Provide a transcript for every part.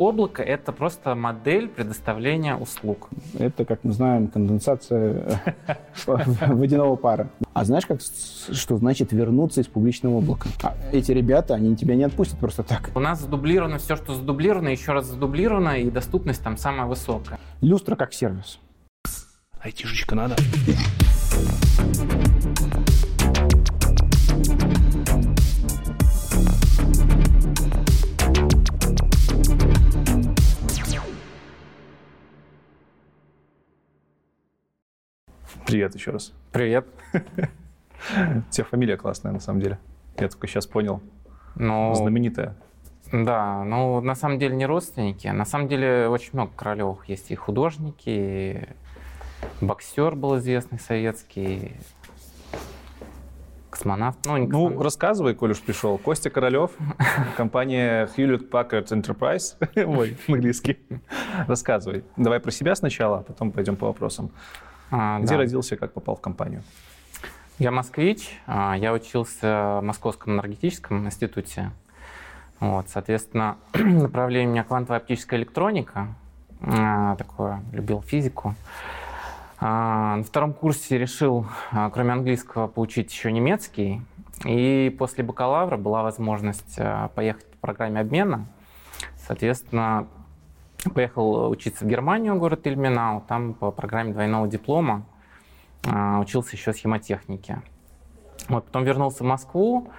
облако — это просто модель предоставления услуг. Это, как мы знаем, конденсация водяного пара. А знаешь, как, что значит вернуться из публичного облака? А эти ребята, они тебя не отпустят просто так. У нас задублировано все, что задублировано, еще раз задублировано, и доступность там самая высокая. Люстра как сервис. Айтишечка надо. Привет еще раз. Привет. У тебя фамилия классная, на самом деле. Я только сейчас понял. Ну, Знаменитая. Да, ну на самом деле не родственники. На самом деле очень много Королевых есть и художники, и боксер был известный советский, космонавт. Ну, не Ну, космонавт. рассказывай, коль уж пришел. Костя Королев, компания Hewlett Packard Enterprise. Ой, английский. Рассказывай. Давай про себя сначала, а потом пойдем по вопросам. А, Где да. родился, как попал в компанию? Я москвич, а, я учился в Московском энергетическом институте. Вот, соответственно, направление у меня квантовая оптическая электроника. А, Такое, любил физику. На втором курсе решил, кроме английского, поучить еще немецкий. И после бакалавра была возможность поехать по программе обмена. Соответственно, поехал учиться в Германию, город Ильменау. Там по программе двойного диплома а, учился еще схемотехнике. Вот, потом вернулся в Москву,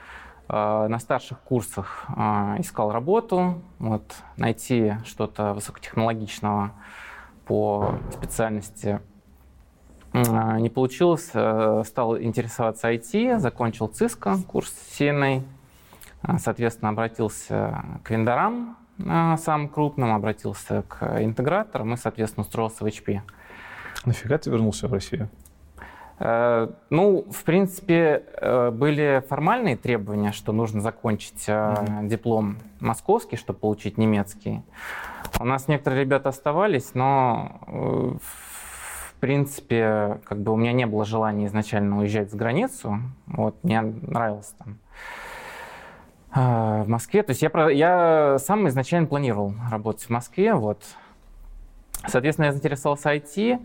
а, на старших курсах а, искал работу, вот, найти что-то высокотехнологичного по специальности не получилось, э, стал интересоваться IT, закончил ЦИСКО, курс CNA, соответственно, обратился к вендорам а, самым крупным, обратился к интеграторам и, соответственно, устроился в HP. Нафига ты вернулся в Россию? Э, Ну, в принципе, э, были формальные требования, что нужно закончить э, диплом московский, чтобы получить немецкий. У нас некоторые ребята оставались, но в принципе, как бы у меня не было желания изначально уезжать за границу. Вот, мне нравилось там в Москве. То есть я, я сам изначально планировал работать в Москве, вот. Соответственно, я заинтересовался IT,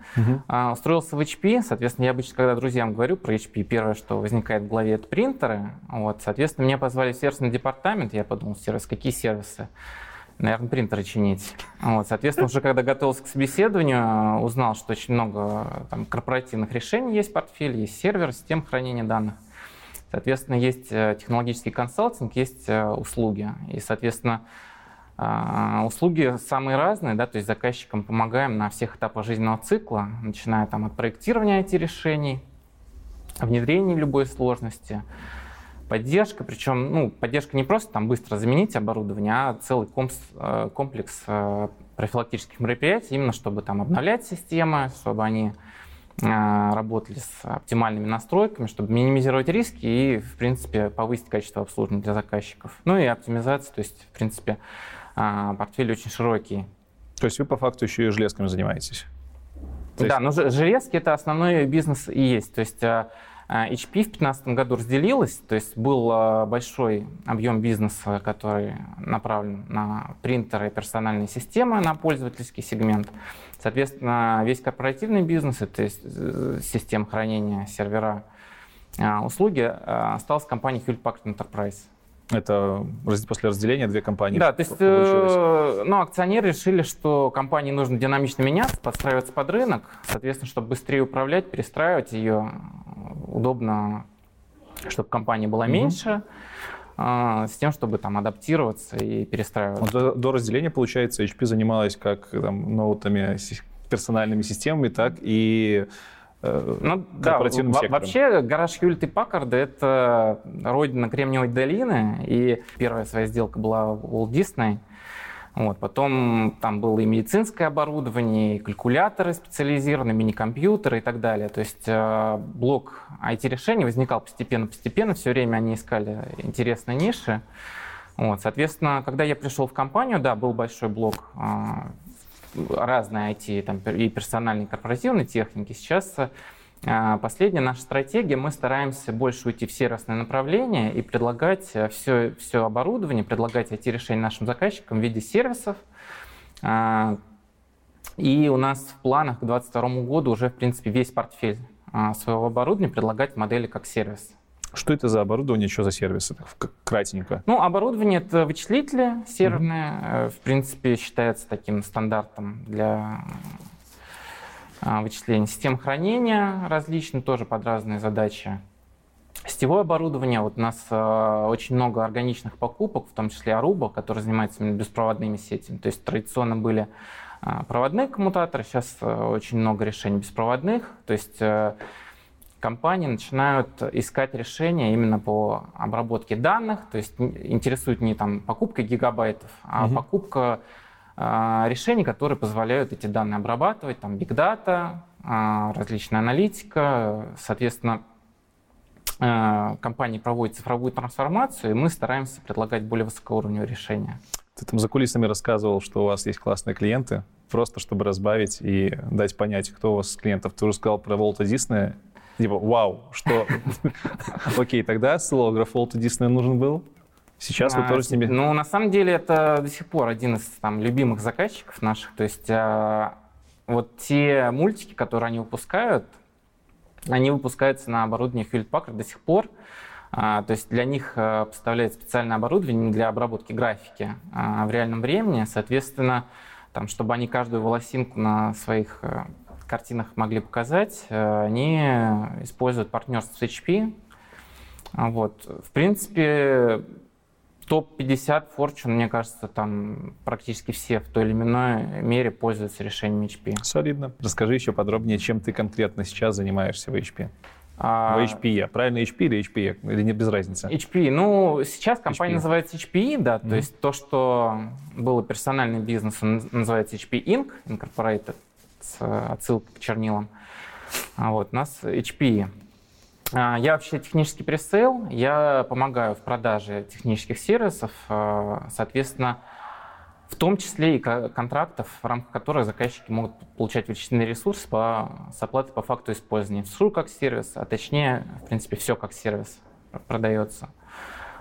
а, устроился в HP. Соответственно, я обычно, когда друзьям говорю про HP, первое, что возникает в голове, это принтеры. Вот, соответственно, меня позвали в сервисный департамент. Я подумал, сервис, какие сервисы? Наверное, принтеры чинить. Вот, соответственно, уже когда готовился к собеседованию, а, узнал, что очень много там, корпоративных решений есть в портфеле, есть сервер, система хранения данных. Соответственно, есть э, технологический консалтинг, есть э, услуги. И, соответственно, а, Услуги самые разные, да, то есть заказчикам помогаем на всех этапах жизненного цикла, начиная там от проектирования IT-решений, внедрения любой сложности, поддержка, причем ну, поддержка не просто там быстро заменить оборудование, а целый э, комплекс профилактических мероприятий, именно чтобы там обновлять системы, чтобы они работали с оптимальными настройками, чтобы минимизировать риски и, в принципе, повысить качество обслуживания для заказчиков. Ну и оптимизация, то есть, в принципе, а, портфель очень широкий. То есть вы по факту еще и железками занимаетесь? То есть- Да, но ж- железки это основной бизнес и есть. То есть а, а, HP в 2015 году разделилась, то есть был а, большой объем бизнеса, который направлен на принтеры и персональные системы, на пользовательский сегмент. Соответственно, весь корпоративный бизнес, это есть, э, система хранения, сервера, а, услуги, а, остался компанией Hewlett Packard Enterprise. Это после разделения две компании Да, то есть, э, ну, акционеры решили, что компании нужно динамично меняться, подстраиваться под рынок, соответственно, чтобы быстрее управлять, перестраивать ее, удобно, чтобы компания была Мгм. меньше, э, с тем, чтобы там адаптироваться и перестраиваться. До, до разделения, получается, HP занималась как там, ноутами, персональными системами, так и Ну, да, корпоративным во- сектором. вообще гараж Хьюлит и Паккарда — это родина Кремниевой долины, и первая своя сделка была в Walt Disney. Вот, потом там было и медицинское оборудование, и калькуляторы специализированные, мини-компьютеры и так далее. То есть э, блок IT-решений возникал постепенно-постепенно, все время они искали интересные ниши. Вот, соответственно, когда я пришел в компанию, да, был большой блок э, разные IT, там, и персональной, и корпоративной техники. Сейчас э, последняя наша стратегия, мы стараемся больше уйти в сервисное направление и предлагать все, все оборудование, предлагать IT-решения нашим заказчикам в виде сервисов, А, и у нас в планах к 2022 году уже, в принципе, весь портфель а, своего оборудования предлагать модели как сервис. Что это за оборудование, что за сервисы? Кратенько. Ну, оборудование — это вычислители серверные. Mm-hmm. В принципе, считается таким стандартом для а, вычисления. Систем хранения различные, тоже под разные задачи. Сетевое оборудование. Вот у нас э, очень много органичных покупок, в том числе Aruba, который занимается именно беспроводными сетями. То есть традиционно были э, проводные коммутаторы, сейчас э, очень много решений беспроводных. То есть э, компании начинают искать решения именно по обработке данных, то есть интересует не там покупка гигабайтов, а угу. покупка э, решений, которые позволяют эти данные обрабатывать, там big data, э, различная аналитика, соответственно, э, компании проводят цифровую трансформацию, и мы стараемся предлагать более высокоуровневые решения. Ты там за кулисами рассказывал, что у вас есть классные клиенты, просто чтобы разбавить и дать понять, кто у вас клиентов. Ты уже сказал про Волта Диснея, Типа, вау, что... Окей, тогда сциллограф Волта Диснея нужен был? Сейчас вы а, тоже с ними... Ну, на самом деле, это до сих пор один из там, любимых заказчиков наших. То есть а, вот те мультики, которые они выпускают, они выпускаются на оборудовании Hewlett Packard до сих пор. А, то есть для них а, специальное оборудование для обработки графики а, в реальном времени. Соответственно, там, чтобы они каждую волосинку на своих картинах могли показать, э, они используют партнерство с HP. Вот. В принципе, топ-50 Fortune, мне кажется, там практически все в той или иной мере пользуются решением HP. Солидно. Расскажи еще подробнее, чем ты конкретно сейчас занимаешься в HP. А... В HPE. Правильно HP или HPE? Или не без разницы? HPE. Ну, сейчас компания HPE. называется HPE, да. Mm-hmm. То есть то, что было персональный бизнес, он называется HP Inc. Incorporated с отсылкой к чернилам. А вот, у нас HP. А, я вообще технический пресейл, я помогаю в продаже технических сервисов, э, соответственно, в том числе и контрактов, в рамках которых заказчики могут получать вычисленный ресурс по, с оплатой по факту использования. СУ как сервис, а точнее, в принципе, все как сервис продается.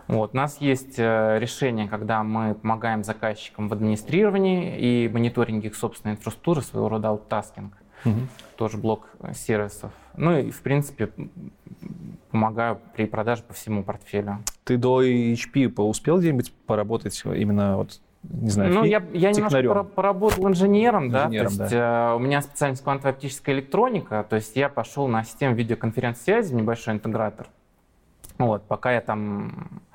Вот. У нас есть э, решение, когда мы помогаем заказчикам в администрировании и мониторинге их собственной инфраструктуры, своего рода out-tasking. Угу. Тоже блок э, сервисов. Ну и, в принципе, помогаю при продаже по всему портфелю. Ты до HP успел где-нибудь поработать именно вот не знаю, ну, я, я немножко поработал инженером, инженером да, то есть да. Э, у меня специальность квантовая оптическая электроника, то есть я пошел на систему видеоконференц-связи, небольшой интегратор. Вот, пока я там Э,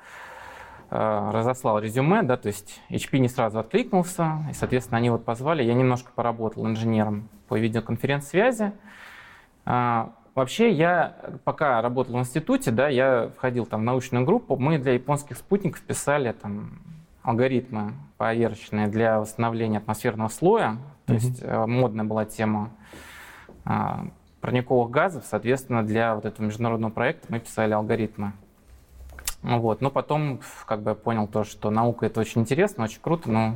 разослал резюме, да, то есть HP не сразу откликнулся, и, соответственно, они вот позвали, я немножко поработал инженером по видеоконференц-связи. А, вообще, я пока работал в институте, да, я входил там в научную группу, мы для японских спутников писали там алгоритмы поверочные для восстановления атмосферного слоя, то mm-hmm. есть э, модная была тема а, парниковых газов, соответственно, для вот этого международного проекта мы писали алгоритмы. Вот. Но потом как бы я понял то, что наука это очень интересно, очень круто, но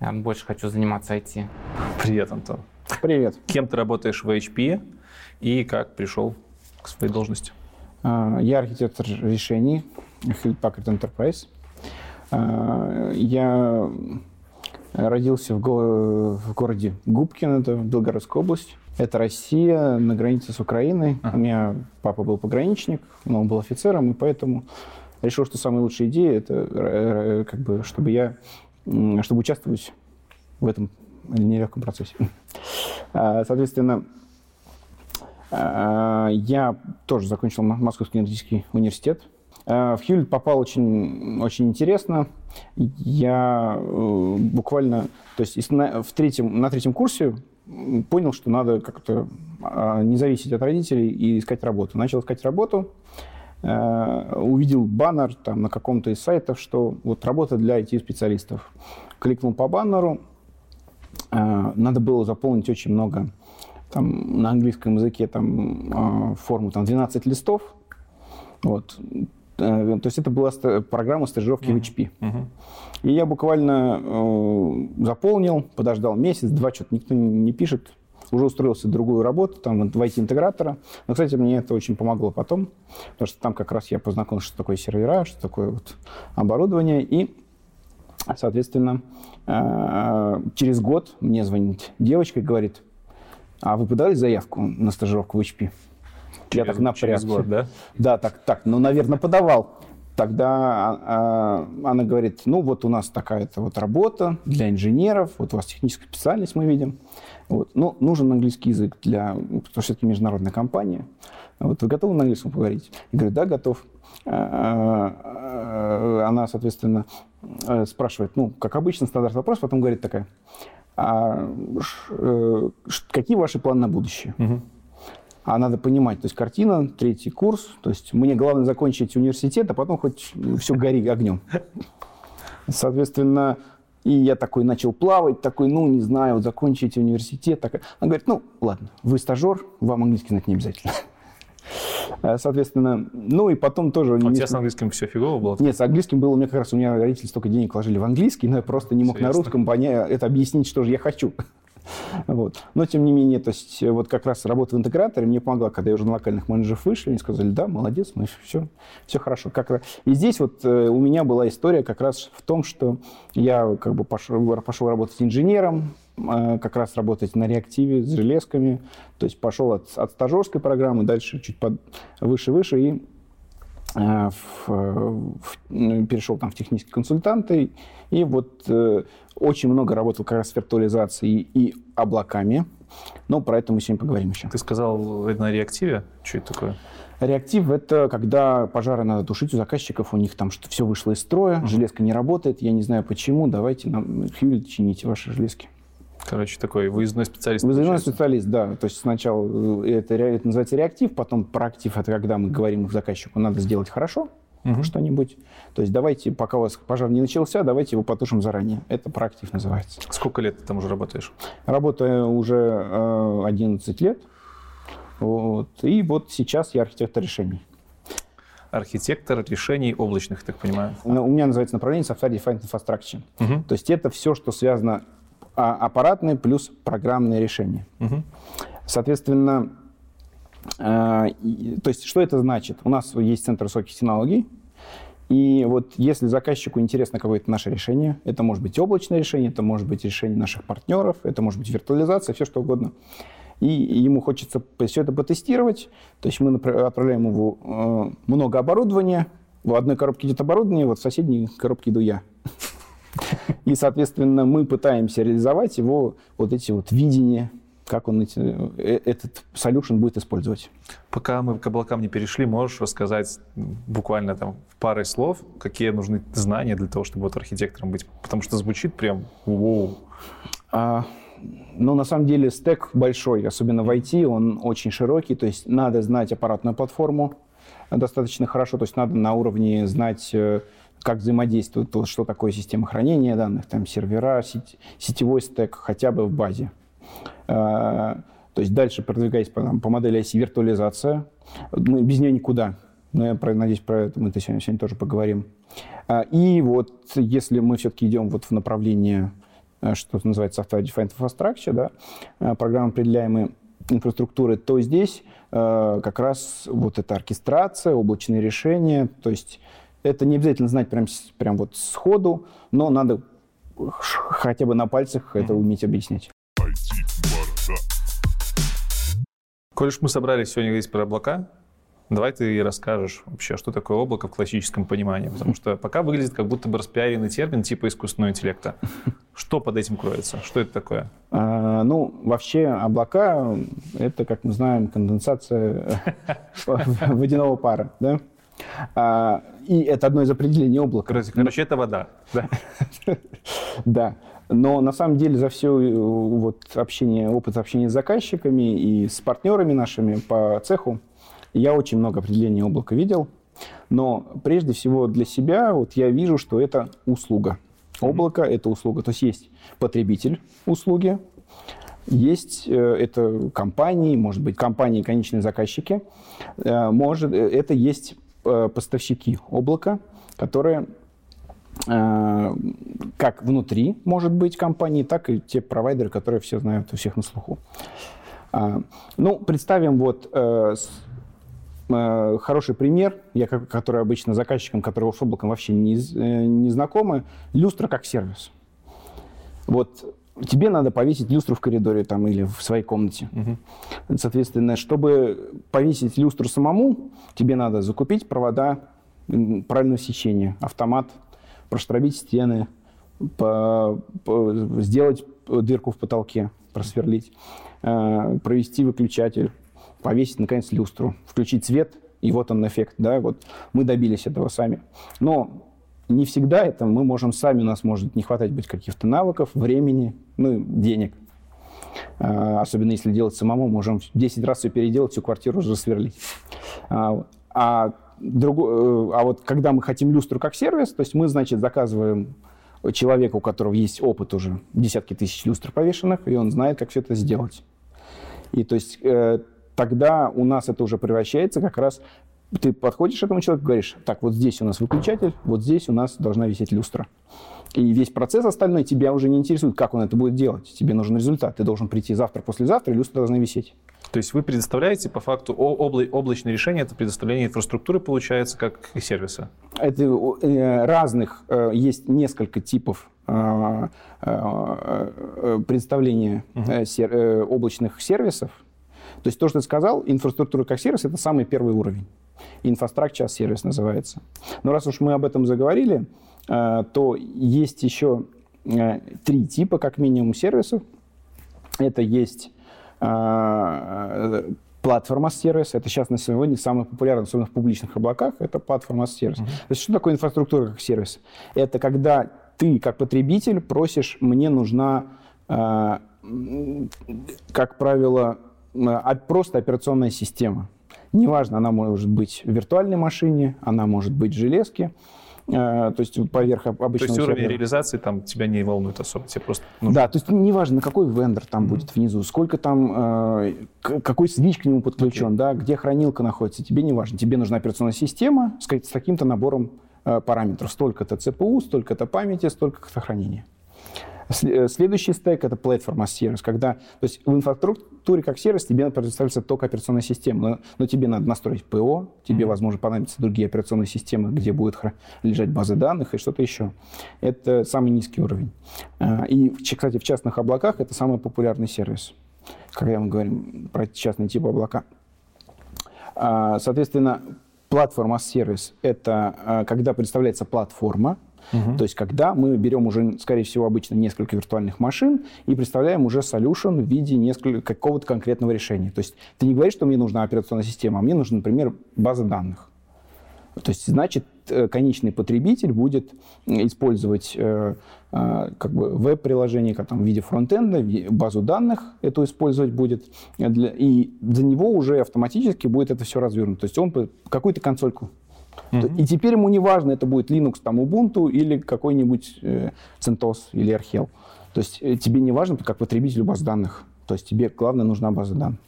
я больше хочу заниматься IT. Привет, Антон. Привет. Кем ты работаешь в HP и как пришел к своей должности? А, я архитектор решений Hewlett Packard Enterprise. А, я родился в, го- в городе Губкин, это Белгородская область. Это Россия на границе с Украиной. Ага. У меня папа был пограничник, но он был офицером, и поэтому решил, что самая лучшая идея это э, э, как бы, чтобы я чтобы участвовать в этом нелегком процессе. А, соответственно, а, я тоже закончил Московский энергетический университет. А, в Хьюлит попал очень, очень интересно. Я э, буквально, то есть в третьем, на третьем курсе понял, что надо как-то а, не зависеть от родителей и искать работу. Начал искать работу, э, увидел баннер там на каком-то из сайтов, что вот работа для IT-специалистов. Кликнул по баннеру, э, надо было заполнить очень много там, на английском языке там, э, форму там, 12 листов. Вот. То есть это была программа стажировки uh-huh. в HP. Uh-huh. И я буквально э, заполнил, подождал месяц, два, что-то никто не пишет. Уже устроился в другую работу, там, в IT-интегратора. Но, кстати, мне это очень помогло потом, потому что там как раз я познакомился, что такое сервера, что такое вот оборудование. И Соответственно, через год мне звонит девочка и говорит, а вы подали заявку на стажировку в HP? Через, я так напрягся. Через год, да? Да, так, так, ну, наверное, подавал. Тогда э, она говорит, ну, вот у нас такая-то вот работа для инженеров, вот у вас техническая специальность мы видим. Вот. Ну, нужен английский язык, для, потому что все-таки международная компания. Вот вы готовы на английском поговорить? Я говорю, да, готов. А, а, она, соответственно, э, спрашивает, ну, как обычно, стандарт вопрос, потом говорит такая, а, э, какие ваши планы на будущее? Угу. А надо понимать, то есть картина, третий курс, то есть мне главное закончить университет, а потом хоть все гори огнем. Соответственно, и я такой начал плавать, такой, ну, не знаю, вот закончить университет. Так... Она говорит, ну, ладно, вы стажер, вам английский знать не обязательно. Э, соответственно, ну и потом тоже... А у тебя с английским все фигово было? Нет, с английским было, у меня как раз, у меня родители столько денег вложили в английский, но я просто не мог Интересно. на русском понять, это объяснить, что же я хочу. Вот. Но, тем не менее, то есть вот как раз работа в интеграторе мне помогла, когда я уже на локальных менеджеров вышли, они сказали, да, молодец, мы все, все хорошо. Как раз... И здесь вот э, у меня была история как раз в том, что я как бы пошел, пошел работать инженером, э, как раз работать на реактиве с железками, то есть пошел от, от стажерской программы, дальше чуть под, выше-выше и э, в, в, перешел там в технические консультанты, и вот э, очень много работал как раз с виртуализацией и облаками. Но про это мы сегодня поговорим еще. Ты сказал на реактиве? Что это такое? Реактив – это когда пожары надо тушить у заказчиков, у них там что все вышло из строя, uh-huh. железка не работает, я не знаю почему, давайте нам, Хьюлит, чините ваши железки. Короче, такой выездной специалист. Выездной получается. специалист, да. То есть сначала э, это, это называется реактив, потом проактив – это когда мы говорим заказчику, надо сделать хорошо, угу. что-нибудь. То есть давайте, пока у вас пожар не начался, давайте его потушим заранее. Это проактив называется. Сколько лет ты там уже работаешь? Работаю уже э, 11 лет. Вот. И вот сейчас я архитектор решений. Архитектор решений облачных, так понимаю? Ну, у меня называется направление Software Defined Infrastructure. Угу. То есть это все, что связано аппаратные плюс программные решения. Угу. Соответственно, а, то есть что это значит? У нас есть центр высоких технологий, и вот если заказчику интересно какое-то наше решение, это может быть облачное решение, это может быть решение наших партнеров, это может быть виртуализация, все что угодно. И ему хочется все это потестировать. То есть мы отправляем ему э, много оборудования. В одной коробке идет оборудование, вот в соседней коробке иду я. И, соответственно, мы пытаемся реализовать его вот эти вот видения, как он эти, э, этот solution будет использовать. Пока мы к облакам не перешли, можешь рассказать буквально там в паре слов, какие нужны знания для того, чтобы вот архитектором быть? Потому что звучит прям вау. А, ну, на самом деле, стек большой, особенно в IT, он очень широкий, то есть надо знать аппаратную платформу достаточно хорошо, то есть надо на уровне знать э, как взаимодействует, что такое система хранения данных, там сервера, сеть, сетевой стек хотя бы в базе. А, то есть дальше продвигаясь по, по модели оси виртуализация. Мы без нее никуда. Но я надеюсь, про это мы сегодня, сегодня тоже поговорим. А, и вот если мы все-таки идем вот в направлении, э, что называется Software Defined Infrastructure, да, программы определяемой инфраструктуры, то здесь как раз вот эта оркестрация, облачные решения, то есть это не обязательно знать прям, прям вот сходу, но надо хотя бы на пальцах это уметь объяснять. Коль уж мы собрались сегодня говорить про облака, давай ты расскажешь вообще, что такое облако в классическом понимании. Потому что пока выглядит как будто бы распиаренный термин типа искусственного интеллекта. Что под этим кроется? Что это такое? А, ну, вообще облака — это, как мы знаем, конденсация водяного пара. Да? И это одно из определений облака. Короче, это вода. Да. да. Но на самом деле за все э, вот общение, опыт общения с заказчиками и с партнерами нашими по цеху я очень много определений облака видел. Но прежде всего для себя вот я вижу, что это услуга. Облако mm-hmm. – это услуга. То есть есть потребитель услуги, есть э, это компании, может быть, компании, конечные заказчики, э, может, это есть поставщики облака, которые Э, как внутри, может быть, компании, так и те провайдеры, которые все знают, у всех на слуху. А, ну, представим вот э, э, хороший пример, я, который обычно заказчикам, которые с облаком вообще не, э, не знакомы, люстра как сервис. Вот тебе надо повесить люстру в коридоре там или в своей комнате. Угу. Соответственно, чтобы повесить люстру самому, тебе надо закупить провода правильного сечения, автомат, проштробить стены, по, по, сделать дырку в потолке, просверлить, э, провести выключатель, повесить, наконец, люстру, включить свет, и вот он эффект, да, вот мы добились этого сами. Но не всегда это мы можем сами, у нас может не хватать быть каких-то навыков, времени, ну, денег. А, особенно если делать самому, можем 10 раз все переделать, всю квартиру уже сверлить. А, а, э, а вот когда мы хотим люстру как сервис, то есть мы, значит, заказываем человека, у которого есть опыт уже, десятки тысяч люстр повешенных, и он знает, как все это сделать. И то есть э, тогда у нас это уже превращается как раз ты подходишь к этому человеку, говоришь, так, вот здесь у нас выключатель, вот здесь у нас должна висеть люстра. И весь процесс остальной тебя уже не интересует, как он это будет делать. Тебе нужен результат. Ты должен прийти завтра, послезавтра, и люстра должна висеть. То есть вы предоставляете по факту обла- облачное решение, это предоставление инфраструктуры получается, как и сервиса? Это э, разных, э, есть несколько типов э, представления uh-huh. облачных сервисов. То есть то, что ты сказал, инфраструктура как сервис, это самый первый уровень. Инфраструктура сервис называется. Но раз уж мы об этом заговорили, э, то есть еще э, три типа, как минимум, сервисов. Это есть э, платформа сервис. Это сейчас на сегодня самый популярный, особенно в публичных облаках, это платформа сервис. Uh-huh. То есть что такое инфраструктура как сервис? Это когда ты, как потребитель, просишь, мне нужна, как правило, просто операционная система. Неважно, она может быть в виртуальной машине, она может быть в железке, э, то есть поверх обычного То есть уровень реализации там тебя не волнует особо, тебе просто нужно... Да, то есть неважно, какой вендор там mm-hmm. будет внизу, сколько там, э, какой свич к нему подключен, okay. да, где хранилка находится, тебе не важно. Тебе нужна операционная система с, с таким-то набором э, параметров. Столько-то ЦПУ, столько-то памяти, столько-то хранения. Э, следующий стек — это Platform as Service, когда то есть в инфраструктуре как сервис тебе предоставляется только операционная система, но, но тебе надо настроить ПО, тебе, mm-hmm. возможно, понадобятся другие операционные системы, где будет лежать базы данных и что-то еще. Это самый низкий уровень. А, и, кстати, в частных облаках это самый популярный сервис, когда мы говорим про частный тип облака. А, соответственно, Service — это а, когда представляется платформа, Угу. То есть когда мы берем уже, скорее всего, обычно несколько виртуальных машин и представляем уже solution в виде какого-то конкретного решения. То есть ты не говоришь, что мне нужна операционная система, а мне нужна, например, база данных. То есть, значит, э, конечный потребитель будет использовать э, э, как бы веб-приложение как, в виде фронтенда, базу данных эту использовать будет, и за него уже автоматически будет это все развернуто. То есть он какую-то консольку Mm-hmm. И теперь ему не важно, это будет Linux, там, Ubuntu или какой-нибудь э, CentOS или Archel. То есть э, тебе не важно, как потребителю баз данных. То есть тебе, главное, нужна база данных.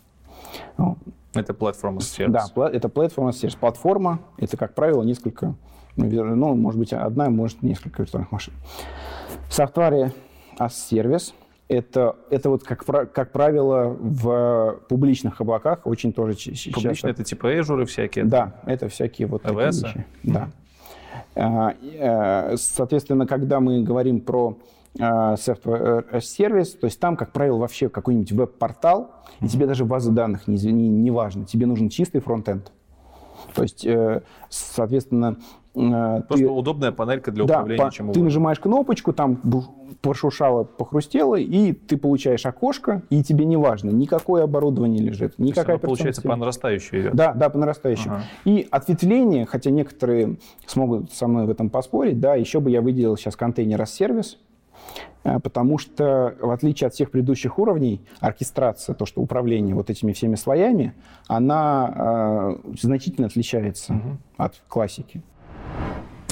Это платформа сервис. Да, это платформа сервис. Платформа — это, как правило, несколько, ну, может быть, одна, может, несколько виртуальных машин. В софтваре as сервис — это, это вот, как, как правило, в публичных облаках очень тоже сейчас... Публичные это типа Azure всякие? Да, это всякие вот такие вещи. Да. А, э, соответственно, когда мы говорим про а, software сервис, то есть там, как правило, вообще какой-нибудь веб-портал, и тебе даже база данных не, не, не важно, тебе нужен чистый фронтенд. То есть, э, соответственно, э, Просто ты... удобная панелька для управления, да, чем угодно. Ты нажимаешь кнопочку, там пошуршало, похрустело, и ты получаешь окошко, и тебе не важно, никакое оборудование лежит, никакая То получается, по нарастающей идет? Да, да, по нарастающей. Ага. И ответвление, хотя некоторые смогут со мной в этом поспорить, да, еще бы я выделил сейчас контейнер as сервис, э, потому что, в отличие от всех предыдущих уровней, оркестрация, то, что управление вот этими всеми слоями, она э, значительно отличается угу. от классики.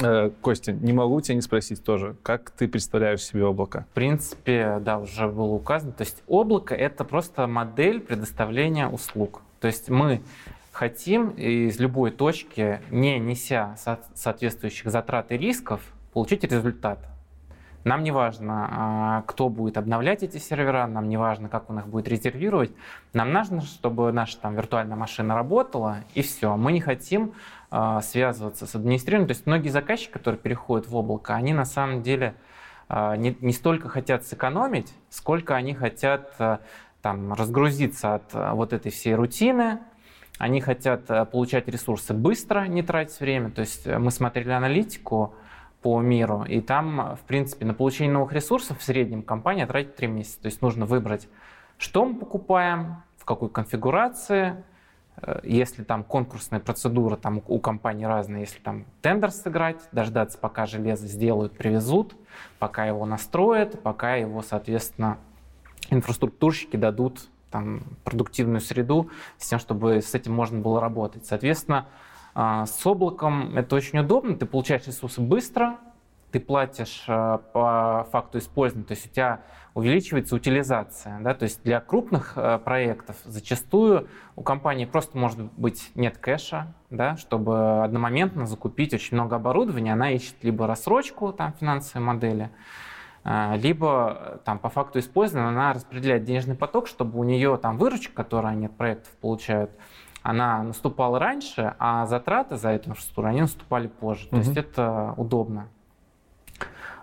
Э, Костя, не могу тебя не спросить тоже, как ты представляешь себе облако? В принципе, да, уже было указано. То есть облако — это просто модель предоставления услуг. То есть мы хотим из любой точки, не неся соответствующих затрат и рисков, получить результат. Нам не важно, а, кто будет обновлять эти сервера, нам не важно, как он их будет резервировать. Нам нужно, чтобы наша там виртуальная машина работала, и все. Мы не хотим связываться с администрированием. То есть многие заказчики, которые переходят в облако, они на самом деле а, не, не столько хотят сэкономить, сколько они хотят там, разгрузиться от вот этой всей рутины, они хотят получать ресурсы быстро, не тратить время. То есть мы смотрели аналитику, по миру. И там, в принципе, на получение новых ресурсов в среднем компания тратит 3 месяца. То есть нужно выбрать, что мы покупаем, в какой конфигурации, э, если там конкурсная процедура там у компании разная, если там тендер сыграть, дождаться, пока железо сделают, привезут, пока его настроят, пока его, соответственно, инфраструктурщики дадут там продуктивную среду с тем, чтобы с этим можно было работать. Соответственно, а, с облаком это очень удобно, ты получаешь ресурсы быстро, ты платишь а, по факту использования, то есть у тебя увеличивается утилизация. Да? То есть для крупных а, проектов зачастую у компании просто может быть нет кэша, да? чтобы одномоментно закупить очень много оборудования, она ищет либо рассрочку там, финансовой модели, либо там, по факту использования она распределяет денежный поток, чтобы у нее там выручка, которую они от проектов получают, она наступала раньше, а затраты за эту инфраструктуру, они наступали позже. То есть это удобно.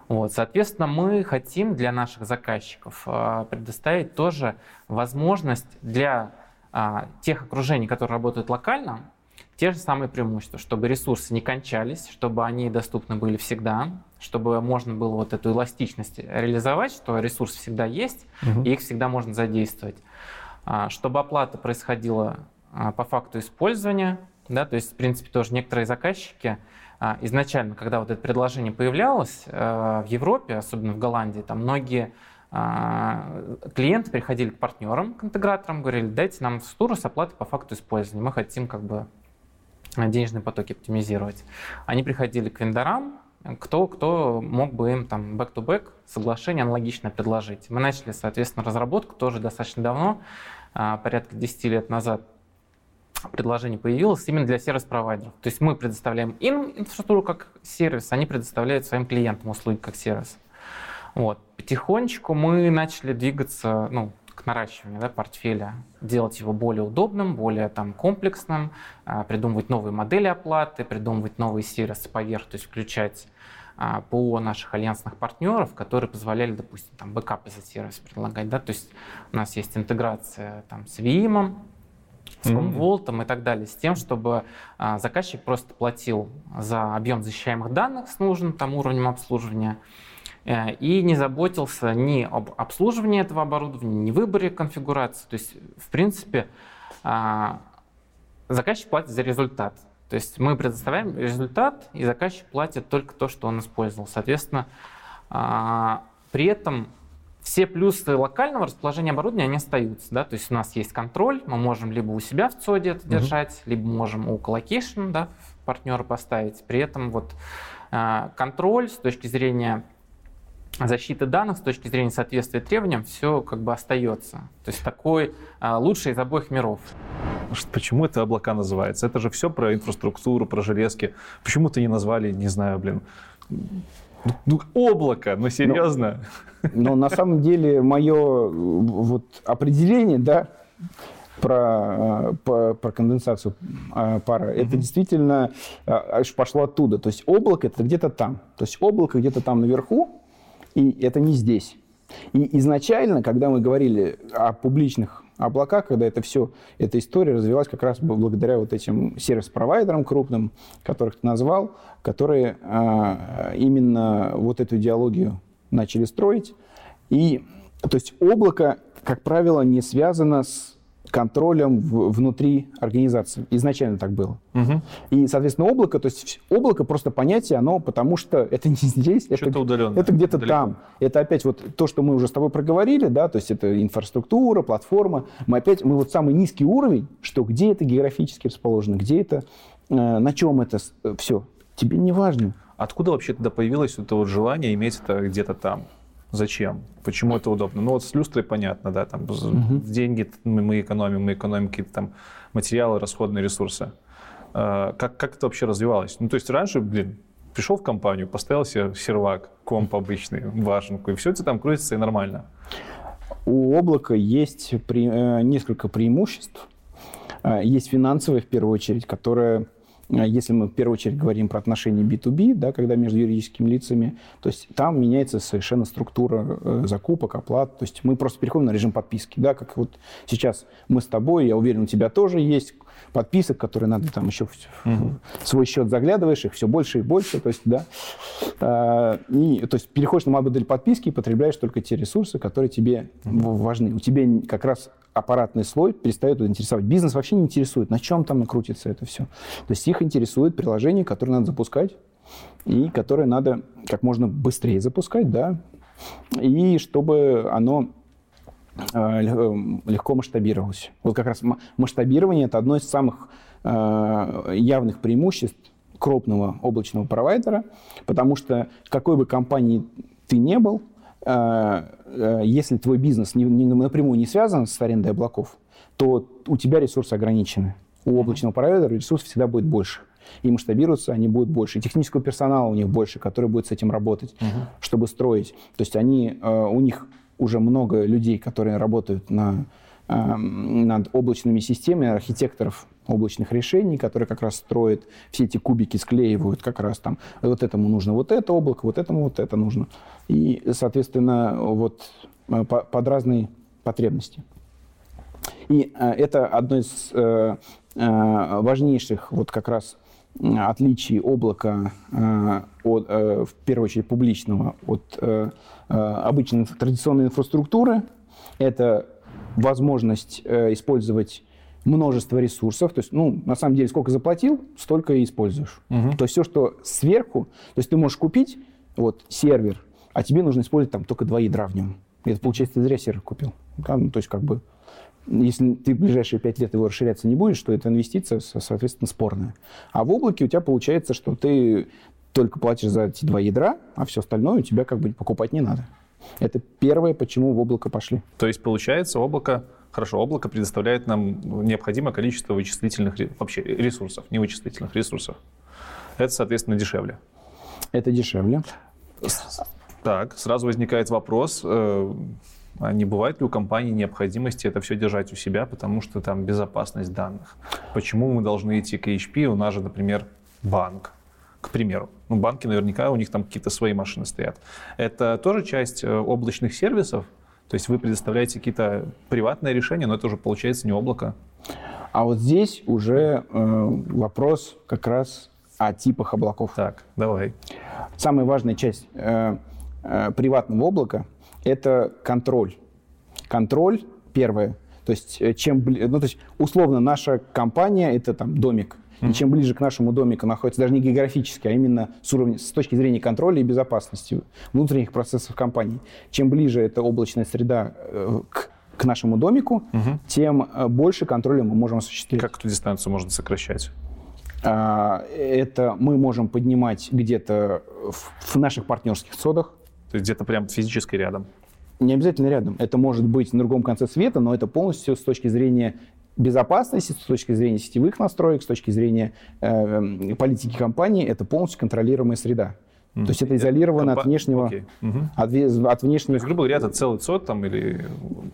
Вот, соответственно, мы хотим для наших заказчиков а, предоставить тоже возможность для а, тех окружений, которые работают локально, те же самые преимущества, чтобы ресурсы не кончались, чтобы они доступны были всегда, чтобы можно было вот эту эластичность реализовать, что ресурс всегда есть, угу. и их всегда можно задействовать. А, чтобы оплата происходила по факту использования, да, то есть, в принципе, тоже некоторые заказчики изначально, когда вот это предложение появлялось а, в Европе, особенно в Голландии, там многие клиенты приходили к партнерам, к интеграторам, говорили, дайте нам структуру с оплатой по факту использования, мы хотим как бы денежные потоки оптимизировать. Они приходили к вендорам, кто, кто мог бы им там back-to-back соглашение аналогичное предложить. Мы начали, соответственно, разработку тоже достаточно давно, порядка 10 лет назад предложение появилось именно для сервис-провайдеров. То есть мы предоставляем им инфраструктуру как сервис, они предоставляют своим клиентам услуги как сервис. Вот. Потихонечку мы начали двигаться ну, к наращиванию да, портфеля, делать его более удобным, более там, комплексным, а, придумывать новые модели оплаты, придумывать новые сервисы поверх, то есть включать а, по наших альянсных партнеров, которые позволяли, допустим, там, бэкапы за сервис предлагать. Да? То есть у нас есть интеграция там, с Vim, с Commvault и так далее, с тем, чтобы а, заказчик просто платил за объем защищаемых данных с нужным там, уровнем обслуживания э, и не заботился ни об обслуживании этого оборудования, ни выборе конфигурации. То есть, в принципе, а, заказчик платит за результат. То есть мы предоставляем результат, и заказчик платит только то, что он использовал. Соответственно, а, при этом все плюсы локального расположения оборудования, они остаются. Да? То есть у нас есть контроль, мы можем либо у себя в ЦОДе это держать, uh-huh. либо можем у colocation да, партнера поставить. При этом вот э, контроль с точки зрения защиты данных, с точки зрения соответствия требованиям, все как бы остается. То есть такой э, лучший из обоих миров. Почему это облака называется? Это же все про инфраструктуру, про железки. Почему-то не назвали, не знаю, блин, ну, облако, ну серьезно. Но, но на самом деле мое вот определение, да, про, про, про конденсацию а, пара, mm-hmm. это действительно аж пошло оттуда. То есть облако это где-то там. То есть облако где-то там наверху, и это не здесь. И изначально, когда мы говорили о публичных облаках, когда это все, эта история развилась как раз благодаря вот этим сервис-провайдерам крупным, которых ты назвал, которые э, именно вот эту идеологию начали строить. И, то есть облако, как правило, не связано с контролем в, внутри организации. Изначально так было. Угу. И, соответственно, облако, то есть облако просто понятие, оно потому что это не здесь, это, это где-то там. Это опять вот то, что мы уже с тобой проговорили, да, то есть это инфраструктура, платформа. Мы опять, мы вот самый низкий уровень, что где это географически расположено, где это, э, на чем это э, все. Тебе не важно. Откуда вообще тогда появилось это вот желание иметь это где-то там? Зачем? Почему это удобно? Ну вот с люстрой понятно, да, там угу. деньги мы экономим, мы экономим какие-то там материалы, расходные ресурсы. А, как, как это вообще развивалось? Ну то есть раньше, блин, пришел в компанию, поставил себе сервак, комп обычный, башенку, и все это там крутится и нормально. У облака есть пре- э, несколько преимуществ. Э, Есть финансовые, в первую очередь, которые, если мы в первую очередь говорим про отношения B2B, да, когда между юридическими лицами, то есть там меняется совершенно структура э, закупок, оплат. То есть мы просто переходим на режим подписки. Да, как вот сейчас мы с тобой, я уверен, у тебя тоже есть подписок, которые надо там еще в, в свой счет заглядываешь, их все больше и больше. То есть, да, А, и, то есть переходишь на модель подписки и потребляешь только те ресурсы, которые тебе важны. У тебя как раз аппаратный слой перестает интересовать. Бизнес вообще не интересует, на чем там крутится это все. То есть их интересует приложение, которое надо запускать, и которое надо как можно быстрее запускать, да, и чтобы оно легко масштабировалось. Вот как раз ма- масштабирование – это одно из самых э, явных преимуществ крупного облачного провайдера, потому что какой бы компании ты не был, э, э, если твой бизнес не- не- напрямую не связан с арендой облаков, то у тебя ресурсы ограничены. У облачного провайдера ресурсов всегда будет больше. И масштабируются они будут больше. И технического персонала у них больше, который будет с этим работать, чтобы строить. То есть они, э, у них уже много людей, которые работают на, э, над облачными системами, архитекторов облачных решений, которые как раз строят все эти кубики, склеивают как раз там. Вот этому нужно вот это облако, вот этому вот это нужно. И, соответственно, вот э, по- под разные потребности. И э, это одно из э, э, важнейших вот как раз отличий облака э, от, э, в первую очередь публичного от э, обычной традиционной инфраструктуры. Это возможность использовать множество ресурсов. То есть, ну, на самом деле, сколько заплатил, столько и используешь. То есть все, что сверху, то есть ты можешь купить вот сервер, а тебе нужно использовать там только два ядра в нем. И это получается, ты зря сервер купил. Да, ну, то есть как бы если ты в ближайшие пять лет его расширяться не будешь, то это инвестиция, со- соответственно, спорная. А в облаке у тебя получается, что ты только платишь за эти два ядра, а все остальное у тебя как бы покупать не надо. Это первое, почему в облако пошли. То есть, получается, облако, хорошо, облако предоставляет нам необходимое количество вычислительных, вообще ресурсов, не вычислительных ресурсов. Это, соответственно, дешевле. Это дешевле. Так, сразу возникает вопрос, э, а не бывает ли у компании необходимости это все держать у себя, потому что там безопасность данных? Почему мы должны идти к HP? У нас же, например, банк, к примеру. Ну, банки наверняка, у них там какие-то свои машины стоят. Это тоже часть э, облачных сервисов? То есть вы предоставляете какие-то приватные решения, но это уже получается не облако. А вот здесь уже э, вопрос как раз о типах облаков. Так, давай. Самая важная часть э, э, приватного облака – это контроль. Контроль первое. То есть, э, чем, ну, то есть условно наша компания – это там домик. И чем ближе к нашему домику находится, даже не географически, а именно с, уровня, с точки зрения контроля и безопасности внутренних процессов компании, чем ближе эта облачная среда э, к, к нашему домику, тем э, больше контроля мы можем осуществить. Как эту дистанцию можно сокращать? А, Это мы можем поднимать где-то в наших партнерских содах, То есть где-то прям физически рядом. не обязательно рядом. Это может быть на другом конце света, но это полностью с точки зрения безопасности, с точки зрения сетевых настроек, с точки зрения э, политики компании, это полностью контролируемая среда. То есть это изолировано Компа- от внешнего, Окей. Мгм. от, от То внешних... есть, грубо говоря, это целый ЦОД там или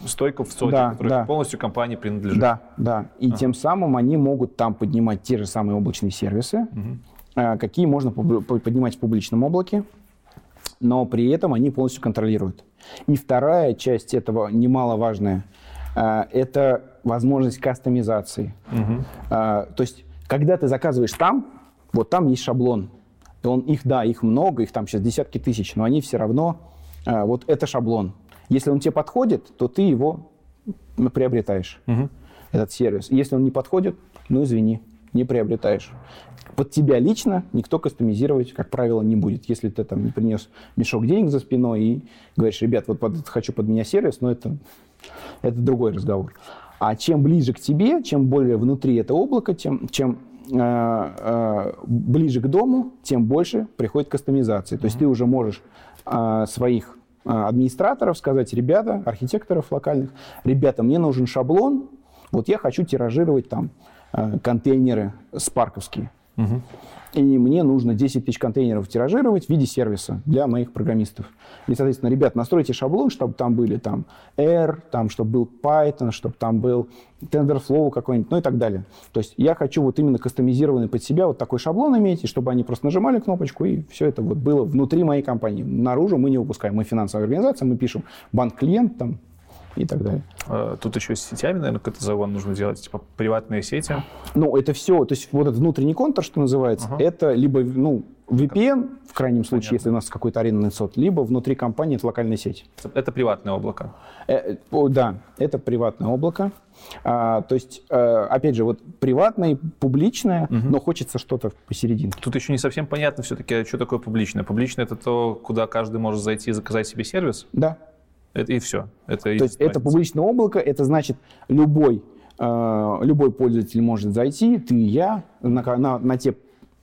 стойка в ЦОДе, Да, которая да. полностью компании принадлежит. Да, да. И тем самым они могут там поднимать те же самые облачные сервисы, э, какие можно поднимать в публичном облаке, но при этом они полностью контролируют. И вторая часть этого немаловажная э, это возможность кастомизации. Э, То есть, когда ты заказываешь там, вот там есть шаблон. И он, их, да, их много, их там сейчас десятки тысяч, но они все равно, э, вот это шаблон. Если он тебе подходит, то ты его приобретаешь, этот сервис. Если он не подходит, ну извини, не приобретаешь. Под тебя лично никто кастомизировать, как правило, не будет. Если ты там не принес мешок денег за спиной и говоришь, ребят, вот под- хочу под меня сервис, но это, это другой разговор. А чем ближе к тебе, чем более внутри это облако, тем, чем э, э, ближе к дому, тем больше приходит кастомизации. То есть ты уже можешь э, своих э, администраторов сказать, ребята, архитекторов локальных, ребята, мне нужен шаблон, вот я хочу тиражировать там э, контейнеры спарковские. И мне нужно 10 тысяч контейнеров тиражировать в виде сервиса для моих программистов. И, соответственно, ребят, настройте шаблон, чтобы там были там R, там, чтобы был Python, чтобы там был TensorFlow какой-нибудь, ну и так далее. То есть я хочу вот именно кастомизированный под себя вот такой шаблон иметь, и чтобы они просто нажимали кнопочку, и все это вот было внутри моей компании. Наружу мы не выпускаем. Мы финансовая организация, мы пишем банк-клиент, там, и так далее. А, тут еще с сетями, наверное, какой-то загон нужно делать, типа приватные сети. Ну, это все, то есть вот этот внутренний контур, что называется, uh-huh. это либо, ну, VPN, в крайнем случае, Понятно. если у нас какой-то арендный сот, либо внутри компании это локальная сеть. Это приватное облако? Э, о, да, это приватное облако. А, то есть, а, опять же, вот приватное, публичное, угу. но хочется что-то посерединке. Тут еще не совсем понятно все-таки, что такое публичное. Публичное — это то, куда каждый может зайти и заказать себе сервис? Да. Это и все. Это То есть это публичное облако, это значит любой, э, любой пользователь может зайти, ты и я, на, на, на, те,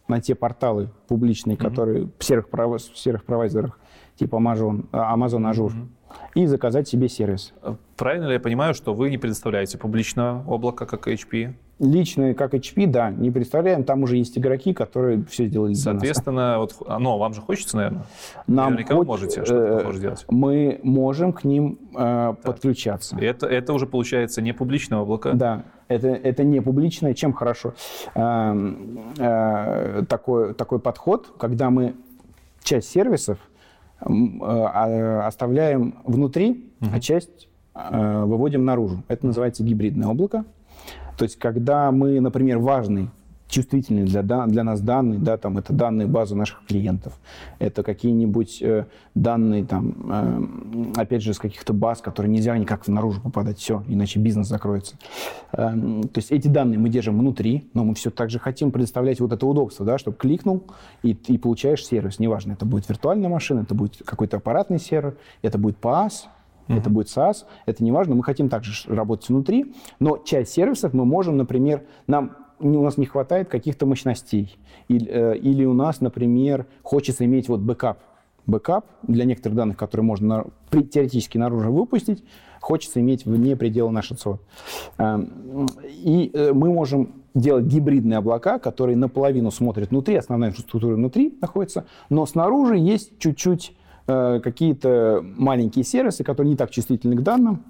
на те порталы публичные, mm-hmm. которые в серых, в серых провайдерах, типа Amazon, Amazon Azure, mm-hmm и заказать себе сервис. Правильно ли я понимаю, что вы не предоставляете публичное облако, как HP? Лично, как HP, да, не представляем. Там уже есть игроки, которые все сделали для Соответственно, нас. вот, но вам же хочется, наверное? Нам Наверняка хоть, вы можете что-то похожее делать. Мы можем к ним э, подключаться. Это, это уже получается не публичное облако? Да, это, это не публичное. Чем хорошо? Э, э, такой, такой подход, когда мы часть сервисов Э, а, оставляем внутри, угу. а часть э, выводим наружу. Это называется гибридное облако. То есть, когда мы, например, важный чувствительные для, для нас данные, да, там это данные базы наших клиентов, это какие-нибудь э, данные, там, э, опять же, с каких-то баз, которые нельзя никак наружу попадать, все, иначе бизнес закроется. Э, то есть эти данные мы держим внутри, но мы все так же хотим предоставлять вот это удобство, да, чтобы кликнул и, и получаешь сервис, неважно, это будет виртуальная машина, это будет какой-то аппаратный сервер, это будет PaaS, Mm-hmm. Это будет SaaS, это не важно, мы хотим также работать внутри, но часть сервисов мы можем, например, нам у нас не хватает каких-то мощностей. Или, э, или у нас, например, хочется иметь вот бэкап. Бэкап для некоторых данных, которые можно на, теоретически наружу выпустить, хочется иметь вне предела нашего ЦОД. Эм, и э, мы можем делать гибридные облака, которые наполовину смотрят внутри, основная инфраструктура внутри находится, но снаружи есть чуть-чуть какие-то маленькие сервисы, которые не так чувствительны к данным,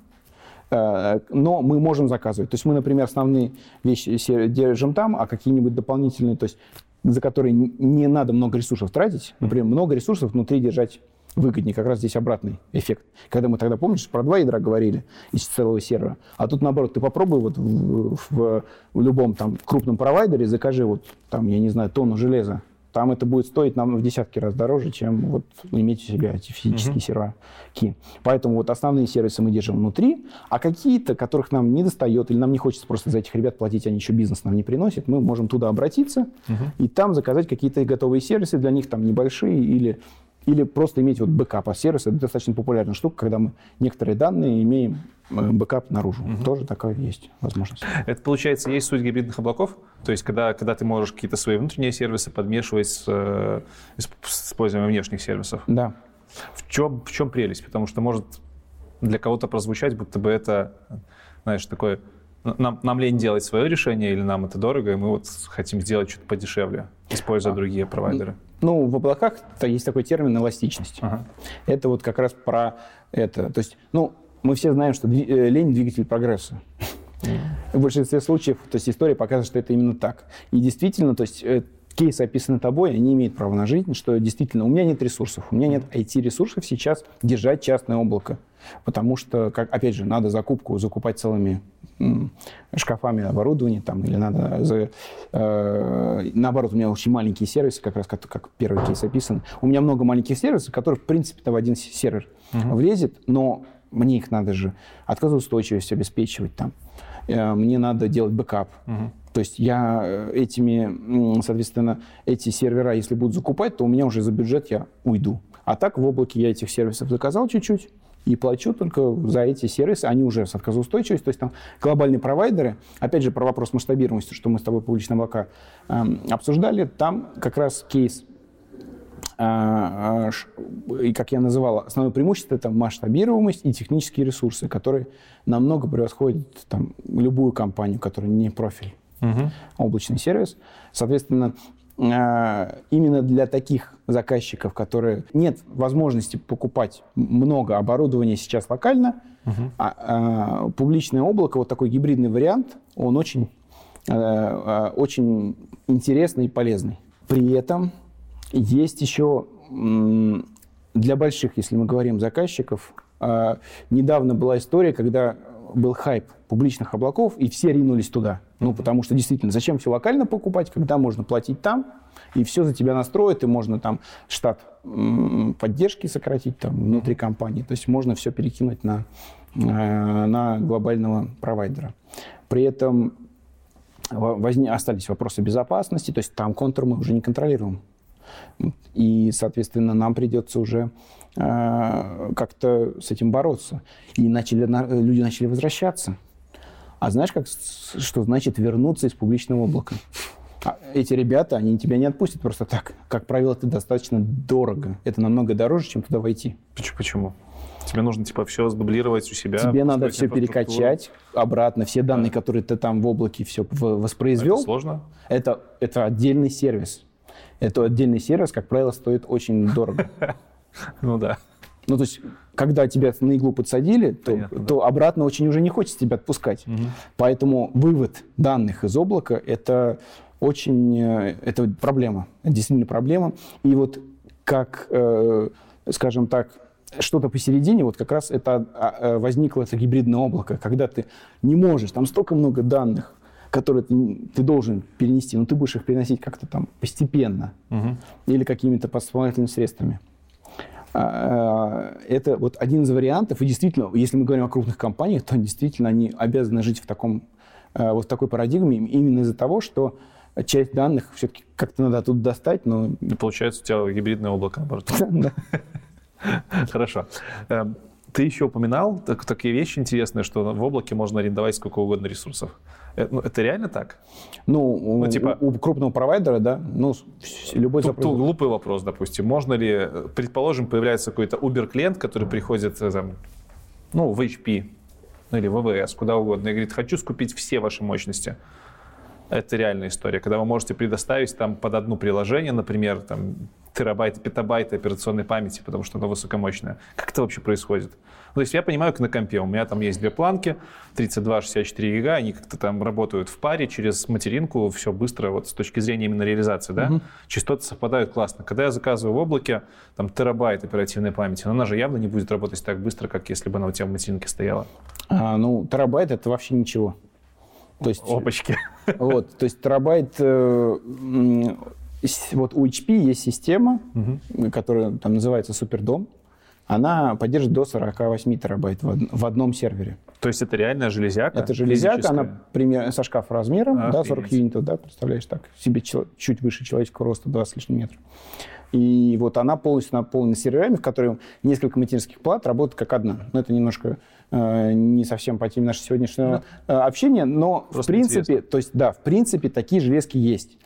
Э, но мы можем заказывать. То есть мы, например, основные вещи держим там, а какие-нибудь дополнительные, то есть за которые не надо много ресурсов тратить, например, много ресурсов внутри держать выгоднее. Как раз здесь обратный эффект. Когда мы тогда, помнишь, про два ядра говорили из целого сервера, а тут наоборот, ты попробуй вот в, в, в любом там крупном провайдере, закажи вот там, я не знаю, тонну железа, там это будет стоить нам в десятки раз дороже, чем вот иметь у себя эти физические uh-huh. серваки. Поэтому вот основные сервисы мы держим внутри, а какие-то, которых нам не достает, или нам не хочется просто за этих ребят платить, они еще бизнес нам не приносят, мы можем туда обратиться uh-huh. и там заказать какие-то готовые сервисы для них, там небольшие или или просто иметь вот backup as a service это достаточно популярная штука, когда мы некоторые данные имеем э, бэкап наружу. Угу. Тоже такая есть возможность. Это, получается, есть суть гибридных облаков? То есть, когда, когда ты можешь какие-то свои внутренние сервисы подмешивать с, э, с использованием внешних сервисов? Да. В чем, в чем прелесть? Потому что может для кого-то прозвучать, будто бы это, знаешь, такое нам, нам лень делать свое решение или нам это дорого, и мы вот хотим сделать что-то подешевле, используя а, другие провайдеры? Ну, в облаках есть такой термин эластичность. Ага. Это вот как раз про это. То есть, ну, мы все знаем, что э, лень – двигатель прогресса. В большинстве случаев, то есть история показывает, что это именно так. И действительно, то есть э, кейсы, описанные тобой, они имеют право на жизнь, что действительно у меня нет ресурсов, у меня нет IT-ресурсов сейчас держать частное облако. Потому что, как, опять же, надо закупку закупать целыми шкафами оборудования, там, или надо... За, э, наоборот, у меня очень маленькие сервисы, как раз как, как первый кейс описан. У меня много маленьких сервисов, которые, в принципе-то, в один сервер uh-huh. влезет, но мне их надо же отказоустойчивость обеспечивать там. Э, мне надо делать бэкап. Uh-huh. То есть я э, этими, соответственно, эти сервера, если будут закупать, то у меня уже за бюджет я уйду. А так в облаке я этих сервисов заказал чуть-чуть, и плачу только за эти сервисы, они уже с отказоустойчивостью, то есть там глобальные провайдеры, опять же, про вопрос масштабируемости, что мы с тобой публичные облака э, обсуждали, там как раз кейс э, и, как я называл, основное преимущество – это масштабируемость и технические ресурсы, которые намного превосходят там, любую компанию, которая не профиль. Угу. облачный сервис. Соответственно, э, именно для таких заказчиков, которые нет возможности покупать много оборудования сейчас локально, угу. а, а, публичное облако, вот такой гибридный вариант, он очень, а, очень интересный и полезный. При этом есть еще для больших, если мы говорим заказчиков, недавно была история, когда был хайп публичных облаков, и все ринулись туда. Ну, потому что действительно, зачем все локально покупать, когда можно платить там, и все за тебя настроят, и можно там штат поддержки сократить там внутри компании. То есть можно все перекинуть на, э, на глобального провайдера. При этом возне... остались вопросы безопасности, то есть там контур мы уже не контролируем. И, соответственно, нам придется уже как-то с этим бороться. И начали, люди начали возвращаться. А знаешь, как, что значит вернуться из публичного облака? А эти ребята, они тебя не отпустят просто так. Как правило, это достаточно дорого. Это намного дороже, чем туда войти. Почему? Тебе нужно типа все сдублировать у себя. Тебе надо все перекачать обратно, все данные, да. которые ты там в облаке все воспроизвел. Это сложно? Это, это отдельный сервис. Это отдельный сервис, как правило, стоит очень дорого. Ну да. Ну, то есть, когда тебя на иглу подсадили, то, Понятно, то да. обратно очень уже не хочется тебя отпускать. Угу. Поэтому вывод данных из облака – это очень э, это проблема, действительно проблема. И вот как, э, скажем так, что-то посередине, вот как раз это а, э, возникло это гибридное облако, когда ты не можешь, там столько много данных, которые ты, ты должен перенести, но ты будешь их переносить как-то там постепенно угу. или какими-то вспомогательными средствами. А, э, это вот один из вариантов. И действительно, если мы говорим о крупных компаниях, то действительно они обязаны жить в, таком, э, вот в такой парадигме именно из-за того, что часть данных все-таки как-то надо тут достать, но... И получается у тебя гибридное облако, наоборот. Хорошо. Эм, ты еще упоминал такие вещи интересные, что в облаке можно арендовать сколько угодно ресурсов. Э, ну, это реально так? Ну, ну типа, у, у крупного провайдера, да, ну, любой тут, запрос... Тут глупый вопрос, допустим. Можно ли, предположим, появляется какой-то Uber-клиент, который приходит э, там, ну, в HP, ну, или в ВВС, куда угодно, и говорит, хочу скупить все ваши мощности. Это реальная история, когда вы можете предоставить там под одно приложение, например, там, терабайты, петабайты операционной памяти, потому что оно высокомощное. Как это вообще происходит? Ну, то есть я понимаю, как на компе. У меня там есть две планки, 32, 64 гига, они как-то там работают в паре через материнку, все быстро, вот с точки зрения именно реализации, да? Угу. Частоты совпадают классно. Когда я заказываю в облаке там терабайт оперативной памяти, но она же явно не будет работать так быстро, как если бы она у тебя в материнке стояла. А, ну, терабайт — это вообще ничего. То есть, Опачки. Вот, то есть терабайт э, вот у HP есть система, угу. которая там называется Супердом. Она поддерживает до 48 терабайт в, в одном сервере. То есть это реальная железяка? Это железяка, она примерно со шкаф размером, а, да, 40 юнитов, да, представляешь, так, себе чуть выше человеческого роста, 20 с лишним метров. И вот она полностью наполнена серверами, в которых несколько материнских плат работают как одна. Но ну, это немножко э, не совсем по теме нашего сегодняшнего э, общения, но Просто в принципе, интересно. то есть да, в принципе такие железки есть.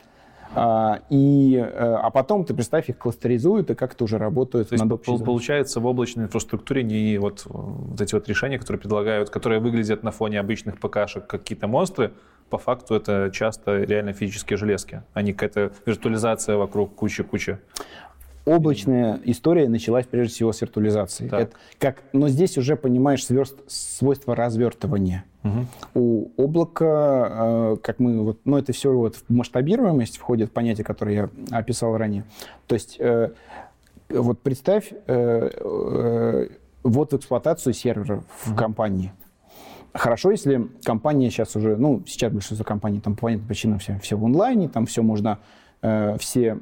А, и, э, а потом ты представь, их кластеризуют и как-то уже работают То есть, получается, в облачной инфраструктуре не вот, вот эти вот решения, которые предлагают, которые выглядят на фоне обычных ПКшек как какие-то монстры, по факту это часто реально физические железки, а не какая-то виртуализация вокруг кучи-кучи. Облачная история началась прежде всего с виртуализации. Это как, но здесь уже понимаешь сверст, свойства развертывания. Угу. У облака, э, как мы вот, ну это все вот в масштабируемость входит понятие, которое я описал ранее. То есть э, вот представь э, вот в эксплуатацию сервера в угу. компании. Хорошо, если компания сейчас уже, ну, сейчас большинство компаний там по понятным причинам все, все в онлайне, там все можно все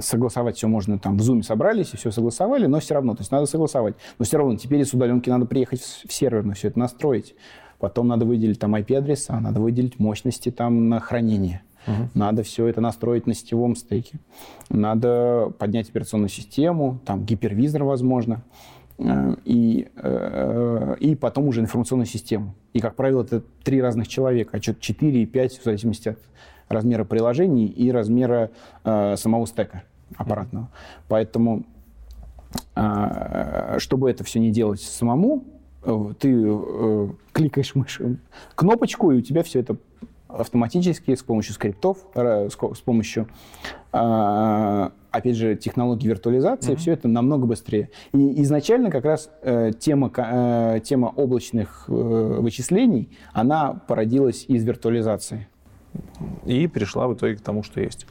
согласовать все можно, там в Zoom собрались и все согласовали, но все равно, то есть надо согласовать. Но все равно теперь из удаленки надо приехать в сервер, на все это настроить. Потом надо выделить там IP-адреса, надо выделить мощности там на хранение. Угу. Надо все это настроить на сетевом стейке. Надо поднять операционную систему, там гипервизор, возможно, э, и, э, и потом уже информационную систему. И, как правило, это три разных человека, а что-то 4 и 5, в зависимости от размера приложений и размера э, самого стека аппаратного. Поэтому, э, чтобы это все не делать самому, ты э, кликаешь мышью кнопочку, и у тебя все это автоматически с помощью скриптов, с помощью, а, опять же, технологий виртуализации, mm-hmm. все это намного быстрее. И изначально как раз э, тема, э, тема облачных вычислений, она породилась из виртуализации. И пришла в итоге к тому, что есть.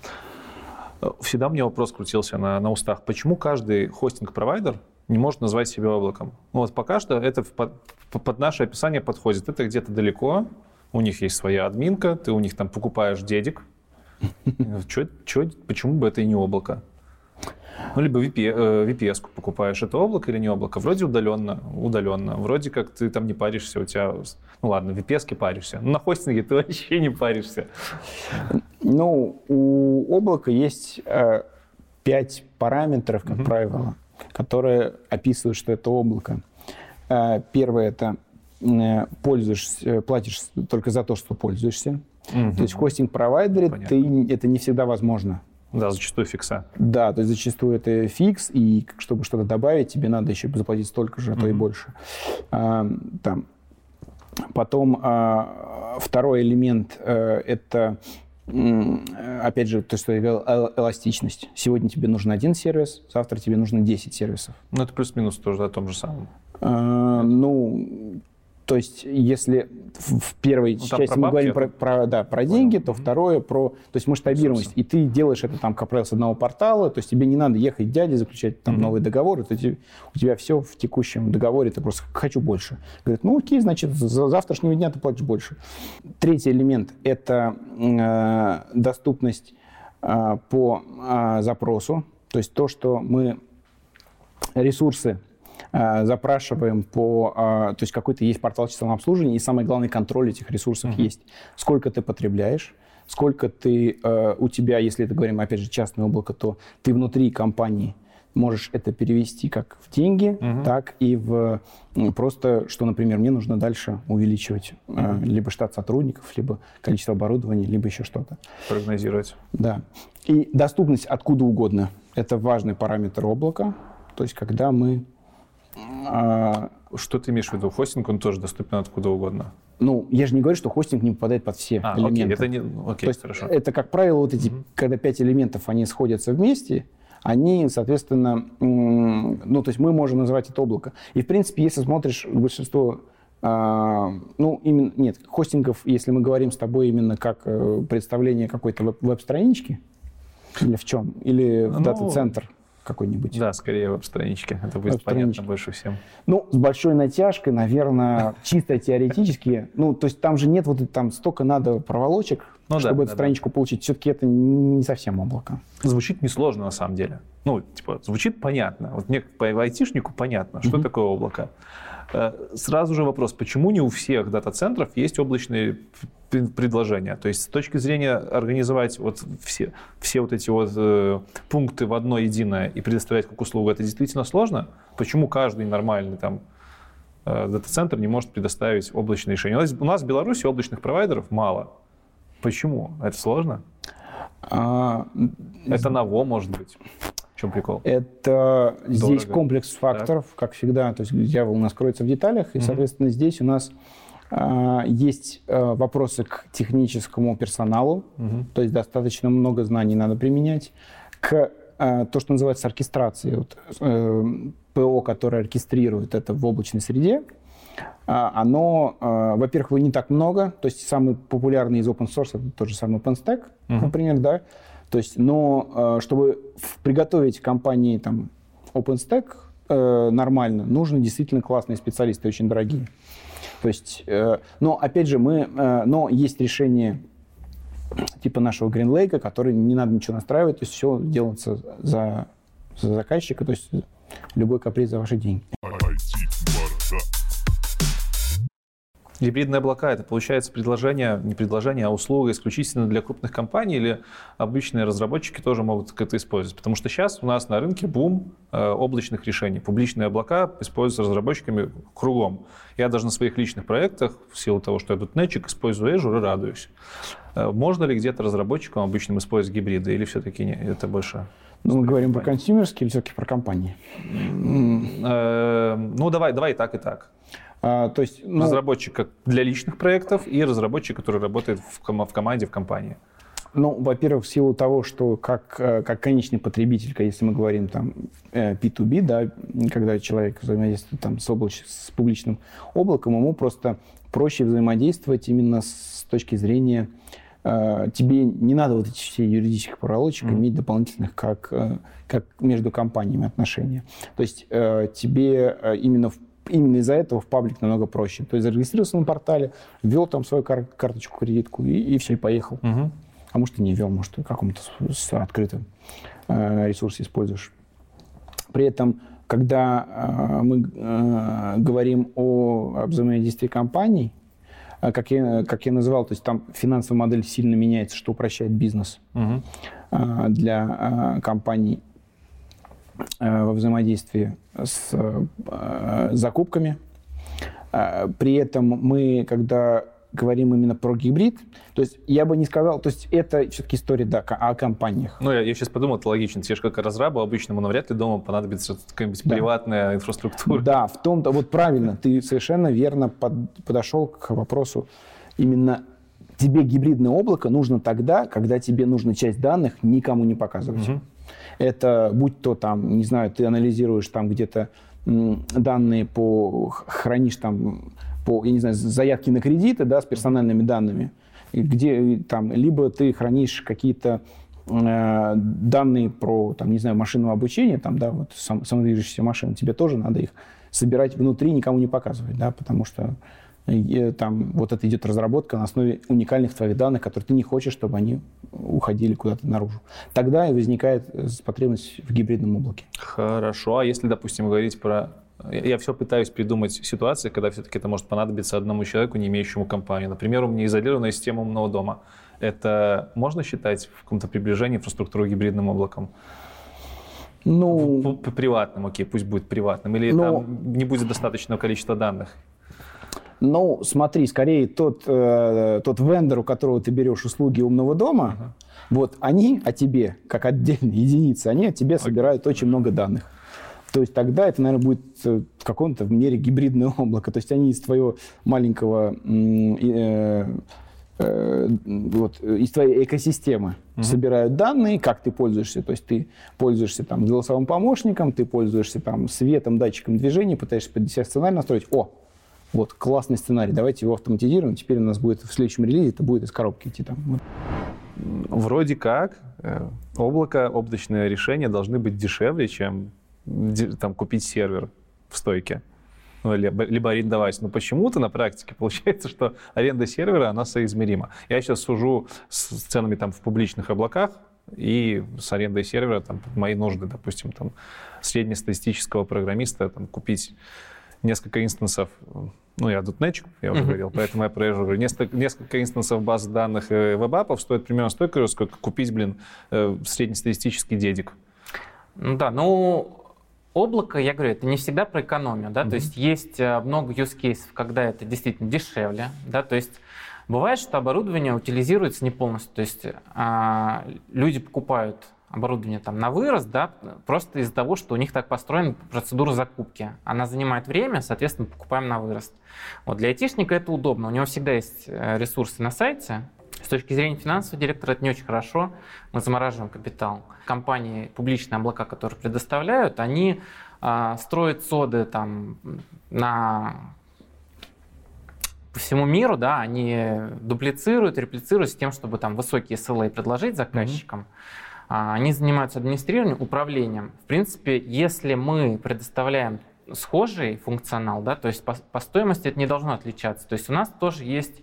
Всегда мне вопрос крутился на, на устах. Почему каждый хостинг-провайдер не может назвать себя облаком? Ну вот пока что это под, под наше описание подходит. Это где-то далеко, у них есть своя админка, ты у них там покупаешь дедик. Чё, чё, почему бы это и не облако? Ну, либо VPS, VPS э, покупаешь, это облако или не облако? Вроде удаленно, удаленно. Вроде как ты там не паришься, у тебя... Ну ладно, в VPS паришься. Но на хостинге ты вообще не паришься. Ну, у облака есть э, пять параметров, как mm-hmm. правило, которые описывают, что это облако. Э, первое — это Э, пользуешься, э, платишь только за то, что пользуешься. Угу. То есть в хостинг-провайдере ты, это не всегда возможно. Да, зачастую фикса. Да, то есть зачастую это фикс, и чтобы что-то добавить, тебе надо еще заплатить столько же, а то и больше. А, там. Потом а, второй элемент а, это опять же, то, что я говорил, эластичность. Сегодня тебе нужен один сервис, завтра тебе нужно 10 сервисов. Ну, это плюс-минус тоже о том же самом. А, ну, то есть, если в первой ну, части мы говорим про, про, да, про деньги, то второе про то есть масштабируемость. И ты делаешь это там, как правило, с одного портала, то есть тебе не надо ехать дяде, заключать там mm-hmm. новый договор, то есть, у тебя все в текущем договоре, ты просто хочу больше. Говорит, ну окей, значит, за завтрашнего дня ты платишь больше. Третий элемент – это э, доступность э, по э, запросу, то есть то, что мы ресурсы запрашиваем по... Э, то есть какой-то есть портал численного обслуживания, и самое главное, контроль этих ресурсов mm-hmm. есть. Сколько ты потребляешь, сколько ты... Э, у тебя, если это говорим, опять же, частное облако, то ты внутри компании можешь это перевести как в деньги, uh так и в просто, что, например, мне нужно дальше увеличивать uh либо штат сотрудников, либо количество оборудования, либо еще что-то. Прогнозировать. Да. И доступность откуда угодно. Это важный параметр облака. То есть, когда мы а, что ты имеешь в виду? Хостинг, он тоже доступен откуда угодно? Ну, я же не говорю, что хостинг не попадает под все а, элементы. Окей, это не... окей, То есть хорошо. Это, как правило, вот эти, mm-hmm. когда пять элементов, они сходятся вместе, они, соответственно, ну, то есть мы можем называть это облако. И, в принципе, если смотришь большинство а, ну, именно, нет, хостингов, если мы говорим с тобой именно как э, представление какой-то веб-странички, или в чем? Или в ну, дата-центр? Какой-нибудь. Да, скорее веб-странички. Это будет понятно больше всем. Ну, с большой натяжкой, наверное, чисто теоретически. Ну, то есть там же нет вот там столько надо проволочек, ну, чтобы да, эту да, страничку да. получить. Все-таки это не совсем облако. Звучит несложно на самом деле. Ну, типа, звучит понятно. Вот мне по айтишнику понятно, что mm-hmm. такое облако. Э, сразу же вопрос, почему не у всех дата-центров есть облачные предложения? То есть с точки зрения организовать вот все, все вот эти вот э, пункты в одно единое и предоставлять как услугу, это действительно сложно? Почему каждый нормальный там э, дата-центр не может предоставить облачное решение? У нас, у нас в Беларуси облачных провайдеров мало. Почему? Это сложно? А... Это ново, может быть. В чем прикол? Это Дорого. здесь комплекс факторов, так. как всегда. То есть дьявол у нас кроется в деталях, и, соответственно, здесь у нас есть э, вопросы к техническому персоналу, угу. то есть достаточно много знаний надо применять, к э, то, что называется оркестрацией. Вот, э, ПО, которое оркестрирует это в облачной среде, оно, во-первых, его не так много, то есть самый популярный из open source это тот же самый OpenStack, uh-huh. например, да, то есть, но чтобы приготовить компании там OpenStack нормально, нужны действительно классные специалисты, очень дорогие. То есть, э, но опять же, мы, но есть решение типа нашего GreenLake, который не надо ничего настраивать, то есть все делается за, за заказчика, то есть любой каприз за ваши деньги. Гибридные облака – это, получается, предложение, не предложение, а услуга исключительно для крупных компаний или обычные разработчики тоже могут это использовать? Потому что сейчас у нас на рынке бум э, облачных решений. Публичные облака используются разработчиками кругом. Я даже на своих личных проектах, в силу того, что я тут нетчик, использую Azure и радуюсь. Э, можно ли где-то разработчикам обычным использовать гибриды или все-таки не, это больше ну, мы говорим про консюмерские или все-таки про компании? Э, ну, давай, давай и так, и так. А, то есть, ну, разработчик для личных проектов и разработчик, который работает в, ком- в команде, в компании. Ну, во-первых, в силу того, что как, э, как конечный потребитель, если мы говорим там P2B, э, да, когда человек взаимодействует там с, облач... с публичным облаком, ему просто проще взаимодействовать именно с точки зрения э, тебе не надо вот эти все юридических проволочек mm-hmm. иметь дополнительных, как, как между компаниями отношения. То есть тебе именно в именно из-за этого в паблик намного проще. То есть зарегистрировался на портале, ввел там свою кар- карточку, кредитку и, и все, и поехал. Угу а может и не ввел, может, в каком-то с открытым э, ресурсе используешь. При этом, когда э, мы э, говорим о, взаимодействии компаний, как я, как я называл, то есть там финансовая модель сильно меняется, что упрощает бизнес угу. для компаний во взаимодействии с закупками. При этом мы, когда говорим именно про гибрид, то есть я бы не сказал, то есть это все-таки история да, о компаниях. Ну, я, я сейчас подумал, это логично. Тебе же как разрабу обычному навряд ли дома понадобится какая-нибудь да. приватная инфраструктура. Да, в том-то, вот правильно, ты совершенно верно под, подошел к вопросу. Именно тебе гибридное облако нужно тогда, когда тебе нужно часть данных никому не показывать. Угу. Это будь то там, не знаю, ты анализируешь там где-то данные по, хранишь там по, я не знаю, заявки на кредиты, да, с персональными данными, где там либо ты хранишь какие-то э, данные про, там, не знаю, машинного обучения, там, да, вот сам, самодвижущиеся машины, тебе тоже надо их собирать внутри, никому не показывать, да, потому что там вот это идет разработка на основе уникальных твоих данных, которые ты не хочешь, чтобы они уходили куда-то наружу. Тогда и возникает э, потребность в гибридном облаке. Хорошо. А если, допустим, говорить про я все пытаюсь придумать ситуации, когда все-таки это может понадобиться одному человеку, не имеющему компанию. Например, у меня изолированная система умного дома. Это можно считать в каком-то приближении инфраструктуры гибридным облаком? Ну, приватным, окей, пусть будет приватным. Или ну, там не будет достаточного количества данных? Ну, смотри, скорее тот, э, тот вендор, у которого ты берешь услуги умного дома, uh-huh. вот они о тебе, как отдельные единицы, они о тебе собирают очень много данных. То есть тогда это, наверное, будет э, в каком-то мере гибридное облако. То есть они из твоего маленького э, э, вот, из твоей экосистемы mm-hmm. собирают данные, как ты пользуешься. То есть ты пользуешься там голосовым помощником, ты пользуешься там светом, датчиком движения, пытаешься под себя сценарий настроить. О, вот классный сценарий, давайте его автоматизируем. Теперь у нас будет в следующем релизе это будет из коробки идти там. Вот. Вроде как облако, облачное решение должны быть дешевле, чем там, купить сервер в стойке. Ну, либо, либо арендовать. Но почему-то на практике получается, что аренда сервера, она соизмерима. Я сейчас сужу с ценами там в публичных облаках, и с арендой сервера, там, мои нужды, допустим, там, среднестатистического программиста там, купить несколько инстансов, ну, я дотнетчик, я уже говорил, поэтому я проезжу, несколько, несколько инстансов баз данных э, веб-апов стоит примерно столько же, сколько купить, блин, э, среднестатистический дедик. Ну да, ну, Облако, я говорю, это не всегда про экономию, да, mm-hmm. то есть есть э, много use cases, когда это действительно дешевле, да, то есть бывает, что оборудование утилизируется не полностью, то есть а, люди покупают оборудование там на вырост, да, просто из-за того, что у них так построена процедура закупки. Она занимает время, соответственно, покупаем на вырост. Вот для айтишника это удобно. У него всегда есть э, ресурсы на сайте, с точки зрения финансового директора это не очень хорошо. Мы замораживаем капитал. Компании, публичные облака, которые предоставляют, они э, строят соды там на по всему миру, да, они дуплицируют, реплицируют с тем, чтобы там высокие SLA предложить заказчикам. Mm-hmm. Они занимаются администрированием, управлением. В принципе, если мы предоставляем схожий функционал, да, то есть по, по стоимости это не должно отличаться. То есть у нас тоже есть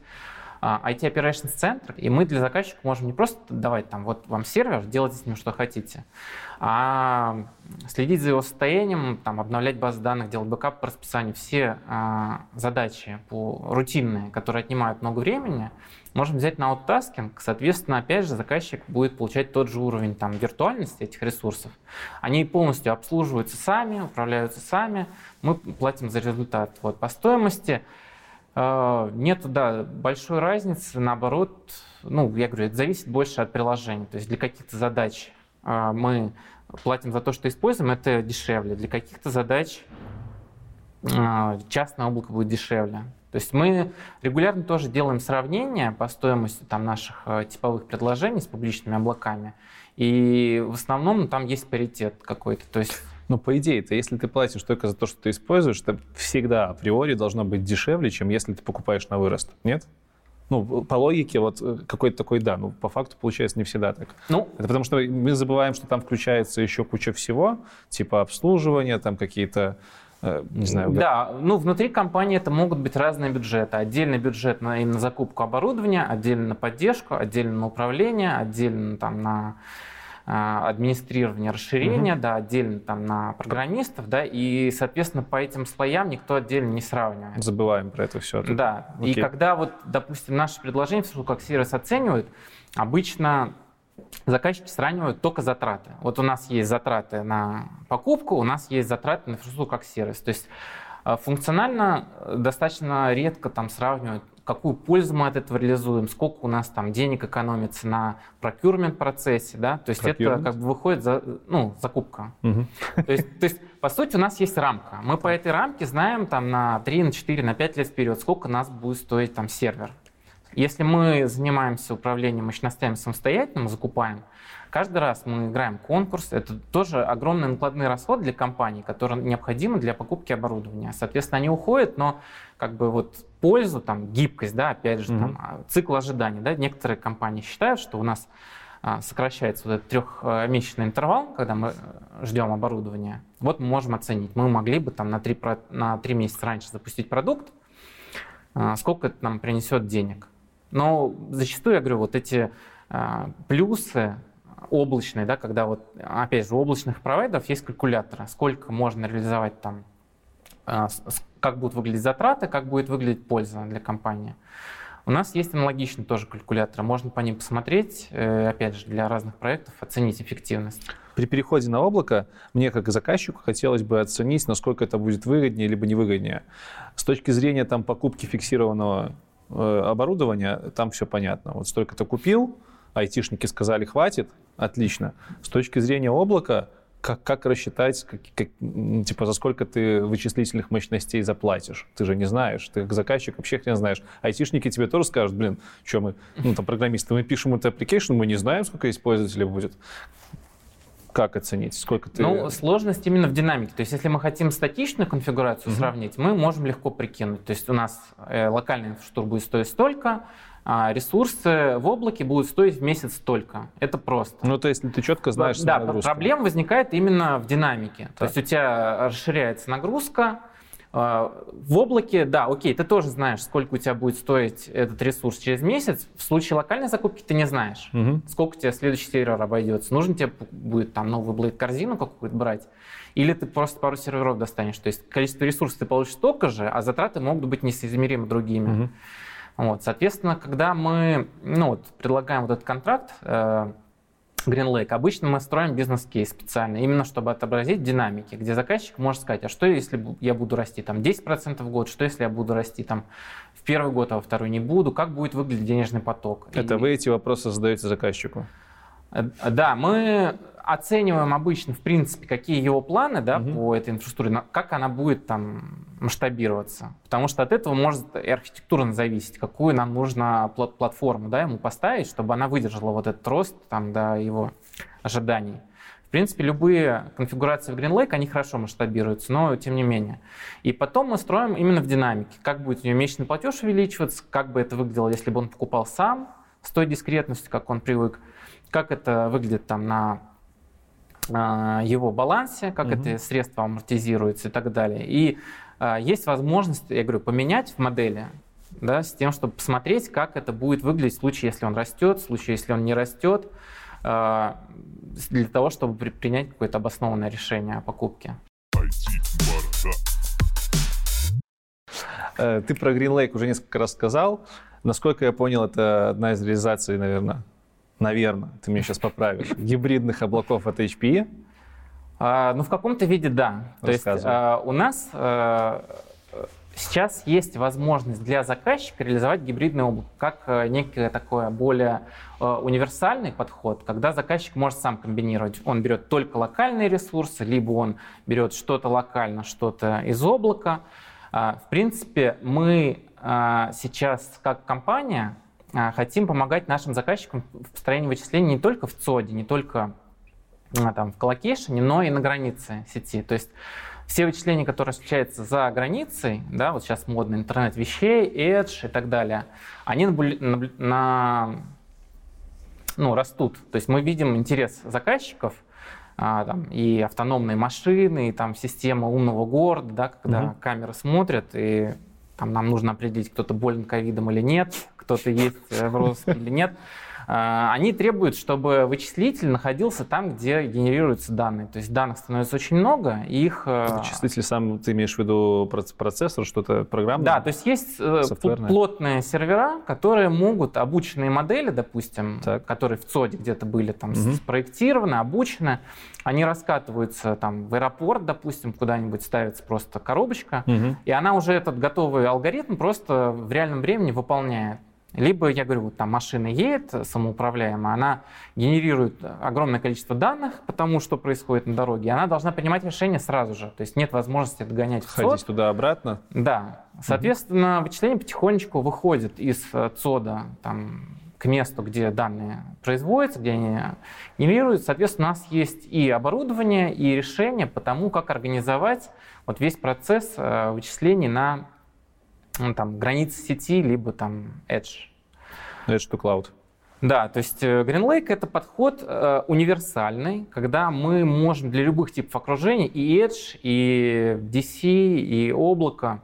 IT Operations центр, и мы для заказчика можем не просто давать там, вот вам сервер, делайте с ним что хотите, а следить за его состоянием, там, обновлять базы данных, делать бэкап по расписанию, все а, задачи по, рутинные, которые отнимают много времени, можем взять на out-tasking. Соответственно, опять же, заказчик будет получать тот же уровень там, виртуальности этих ресурсов. Они полностью обслуживаются сами, управляются сами, мы платим за результат. Вот, по стоимости нет, да, большой разницы, наоборот, ну, я говорю, это зависит больше от приложения. То есть для каких-то задач а, мы платим за то, что используем, это дешевле. Для каких-то задач э, частное облако будет дешевле. То есть мы регулярно тоже делаем сравнения по стоимости там, наших типовых предложений с публичными облаками. И в основном там есть паритет какой-то. То есть но по идее-то, если ты платишь только за то, что ты используешь, это всегда априори должно быть дешевле, чем если ты покупаешь на вырост. Нет? Ну, по логике, вот э, какой-то такой да, но по факту получается не всегда так. Ну, это потому что мы забываем, что там включается еще куча всего, типа обслуживания, там какие-то э, не знаю. Да, ну внутри компании это могут быть разные бюджеты. Отдельный бюджет на, на закупку оборудования, отдельно на поддержку, отдельно на управление, отдельно там на а, администрирование расширения, угу. да, отдельно там на программистов, да, и, соответственно, по этим слоям никто отдельно не сравнивает. Забываем про это все. Да, Окей. и когда вот, допустим, наши предложения, как сервис оценивают, обычно заказчики сравнивают только затраты. Вот у нас есть затраты на покупку, у нас есть затраты на инфраструктуру как сервис. То есть а, функционально достаточно редко там сравнивают какую пользу мы от этого реализуем, сколько у нас там денег экономится на procurement процессе, да, то есть procurement. это как бы выходит за, ну, закупка. Угу. То, есть, то есть, по сути, у нас есть рамка. Мы по этой рамке знаем там на 3, на 4, на 5 лет вперед, сколько нас будет стоить там сервер. Если мы занимаемся управлением мощностями самостоятельно, мы закупаем, Каждый раз мы играем конкурс. Это тоже огромный накладный расход для компаний, которые необходимы для покупки оборудования. Соответственно, они уходят, но как бы вот пользу, там, гибкость, да, опять же, mm-hmm. там, а, цикл ожидания, да, некоторые компании считают, что у нас а, сокращается вот этот трехмесячный интервал, когда мы э, ждем оборудования, вот мы можем оценить. Мы могли бы там на три, на три месяца раньше запустить продукт, а, сколько это нам принесет денег. Но зачастую, я говорю, вот эти плюсы облачный, да, когда вот, опять же, у облачных провайдеров есть калькуляторы, сколько можно реализовать там, а, как будут выглядеть затраты, как будет выглядеть польза для компании. У нас есть аналогичный тоже калькулятор, можно по ним посмотреть, э, опять же, для разных проектов оценить эффективность. При переходе на облако мне как заказчику хотелось бы оценить, насколько это будет выгоднее либо невыгоднее. С точки зрения там, покупки фиксированного оборудования, там все понятно. Вот столько ты купил, айтишники сказали хватит, отлично. С точки зрения облака, как, как рассчитать, как, как, типа, за сколько ты вычислительных мощностей заплатишь? Ты же не знаешь, ты как заказчик вообще не знаешь. Айтишники тебе тоже скажут, блин, что мы, ну, там, программисты, мы пишем этот application, мы не знаем, сколько есть пользователей будет. Как оценить? Сколько ты... Ну, сложность именно в динамике. То есть, если мы хотим статичную конфигурацию mm-hmm. сравнить, мы можем легко прикинуть. То есть, у нас э, локальная инфраструктура будет стоить столько, а ресурсы в облаке будут стоить в месяц столько. Это просто. Ну, то есть ты четко знаешь Да, нагрузку. проблема возникает именно в динамике. Так. То есть у тебя расширяется нагрузка, в облаке, да, окей, ты тоже знаешь, сколько у тебя будет стоить этот ресурс через месяц. В случае локальной закупки ты не знаешь, угу. сколько тебе следующий сервер обойдется. Нужно тебе будет там новую блейд корзину какую-то брать, или ты просто пару серверов достанешь. То есть количество ресурсов ты получишь столько же, а затраты могут быть несоизмеримо другими. Угу. Вот, соответственно, когда мы ну, вот, предлагаем вот этот контракт, э, Green Lake, обычно мы строим бизнес-кейс специально, именно чтобы отобразить динамики, где заказчик может сказать, а что если я буду расти там 10% в год, что если я буду расти там в первый год, а во второй не буду, как будет выглядеть денежный поток. Это И... вы эти вопросы задаете заказчику? Э, да, мы оцениваем обычно, в принципе, какие его планы да, угу. по этой инфраструктуре, как она будет там масштабироваться. Потому что от этого может и архитектурно зависеть, какую нам нужно платформу да, ему поставить, чтобы она выдержала вот этот рост там, до его ожиданий. В принципе, любые конфигурации в GreenLake, они хорошо масштабируются, но тем не менее. И потом мы строим именно в динамике, как будет у него месячный платеж увеличиваться, как бы это выглядело, если бы он покупал сам, с той дискретностью, как он привык, как это выглядит там на его балансе, как угу. это средство амортизируется и так далее. И а, есть возможность, я говорю, поменять в модели, да, с тем, чтобы посмотреть, как это будет выглядеть в случае, если он растет, в случае, если он не растет, а, для того, чтобы принять какое-то обоснованное решение о покупке. Э, ты про Green Lake уже несколько раз сказал. Насколько я понял, это одна из реализаций, наверное, наверное, ты меня сейчас поправишь, гибридных облаков от HPE? А, ну, в каком-то виде да. То есть а, у нас а, сейчас есть возможность для заказчика реализовать гибридное облако как э, некий такой более э, универсальный подход, когда заказчик может сам комбинировать. Он берет только локальные ресурсы, либо он берет что-то локально, что-то из облака. А, в принципе, мы а, сейчас как компания хотим помогать нашим заказчикам в построении вычислений не только в ЦОДе, не только там, в коллокейшене, но и на границе сети. То есть все вычисления, которые осуществляются за границей, да, вот сейчас модно интернет вещей, Edge и так далее, они на, на, ну, растут. То есть мы видим интерес заказчиков, а, там, и автономные машины, и там система умного города, да, когда угу. камеры смотрят, и там нам нужно определить, кто-то болен ковидом или нет, кто-то есть э, в розыске или нет. А, они требуют, чтобы вычислитель находился там, где генерируются данные. То есть данных становится очень много, и их... Э, вычислитель сам, ты имеешь в виду процессор, что-то программное? Да, то есть есть э, софтверное. плотные сервера, которые могут, обученные модели, допустим, так. которые в ЦОДе где-то были там угу. спроектированы, обучены, они раскатываются там в аэропорт, допустим, куда-нибудь ставится просто коробочка, угу. и она уже этот готовый алгоритм просто в реальном времени выполняет. Либо, я говорю, вот там машина едет самоуправляемая, она генерирует огромное количество данных по тому, что происходит на дороге, и она должна принимать решение сразу же. То есть нет возможности догонять Ходить туда-обратно? Да. Соответственно, угу. вычисление потихонечку выходит из э, ЦОДа там, к месту, где данные производятся, где они генерируются. Соответственно, у нас есть и оборудование, и решение по тому, как организовать вот весь процесс э, вычислений на ну, там, границы сети, либо там Edge. Edge to Cloud. Да, то есть э, GreenLake это подход э, универсальный, когда мы можем для любых типов окружений и Edge, и DC, и облако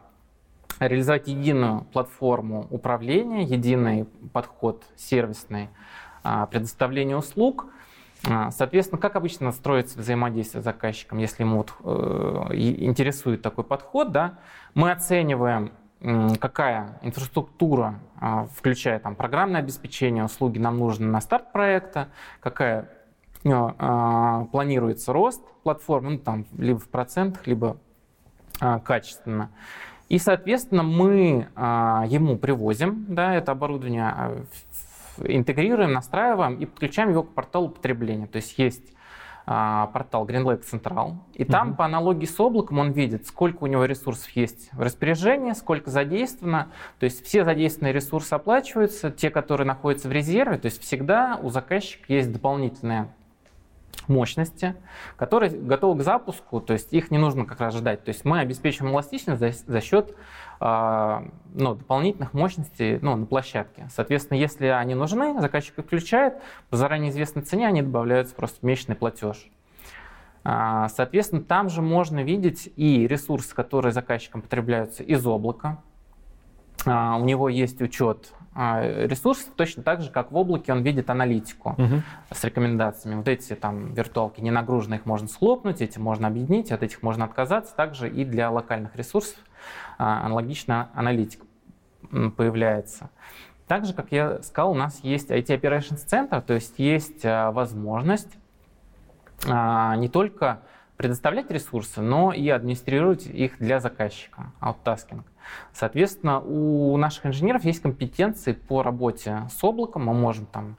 реализовать единую платформу управления, единый подход сервисный э, предоставления услуг. Э, соответственно, как обычно строится взаимодействие с заказчиком, если ему вот, э, интересует такой подход, да, мы оцениваем какая инфраструктура, а, включая там, программное обеспечение, услуги нам нужны на старт проекта, какая а, планируется рост платформы, ну, там, либо в процентах, либо а, качественно. И, соответственно, мы ему привозим да, это оборудование, интегрируем, настраиваем и подключаем его к порталу потребления. То есть есть а, портал GreenLake Central. И там, mm-hmm. по аналогии с облаком, он видит, сколько у него ресурсов есть в распоряжении, сколько задействовано. То есть все задействованные ресурсы оплачиваются, те, которые находятся в резерве. То есть всегда у заказчика есть дополнительные мощности, которые готовы к запуску, то есть их не нужно как раз ждать. То есть мы обеспечиваем эластичность за, за счет э, ну, дополнительных мощностей ну, на площадке. Соответственно, если они нужны, заказчик их включает, по заранее известной цене они добавляются просто в месячный платеж. А, соответственно, там же можно видеть и ресурсы, которые заказчиком потребляются из облака. А, у него есть учет а, ресурсов, точно так же, как в облаке он видит аналитику угу. с рекомендациями. Вот эти там виртуалки не нагружены, их можно схлопнуть, эти можно объединить, от этих можно отказаться. Также и для локальных ресурсов а, аналогичная аналитика появляется. Также, как я сказал, у нас есть IT Operations Center, то есть есть а, возможность не только предоставлять ресурсы, но и администрировать их для заказчика, out-tasking. Соответственно, у наших инженеров есть компетенции по работе с облаком. Мы можем там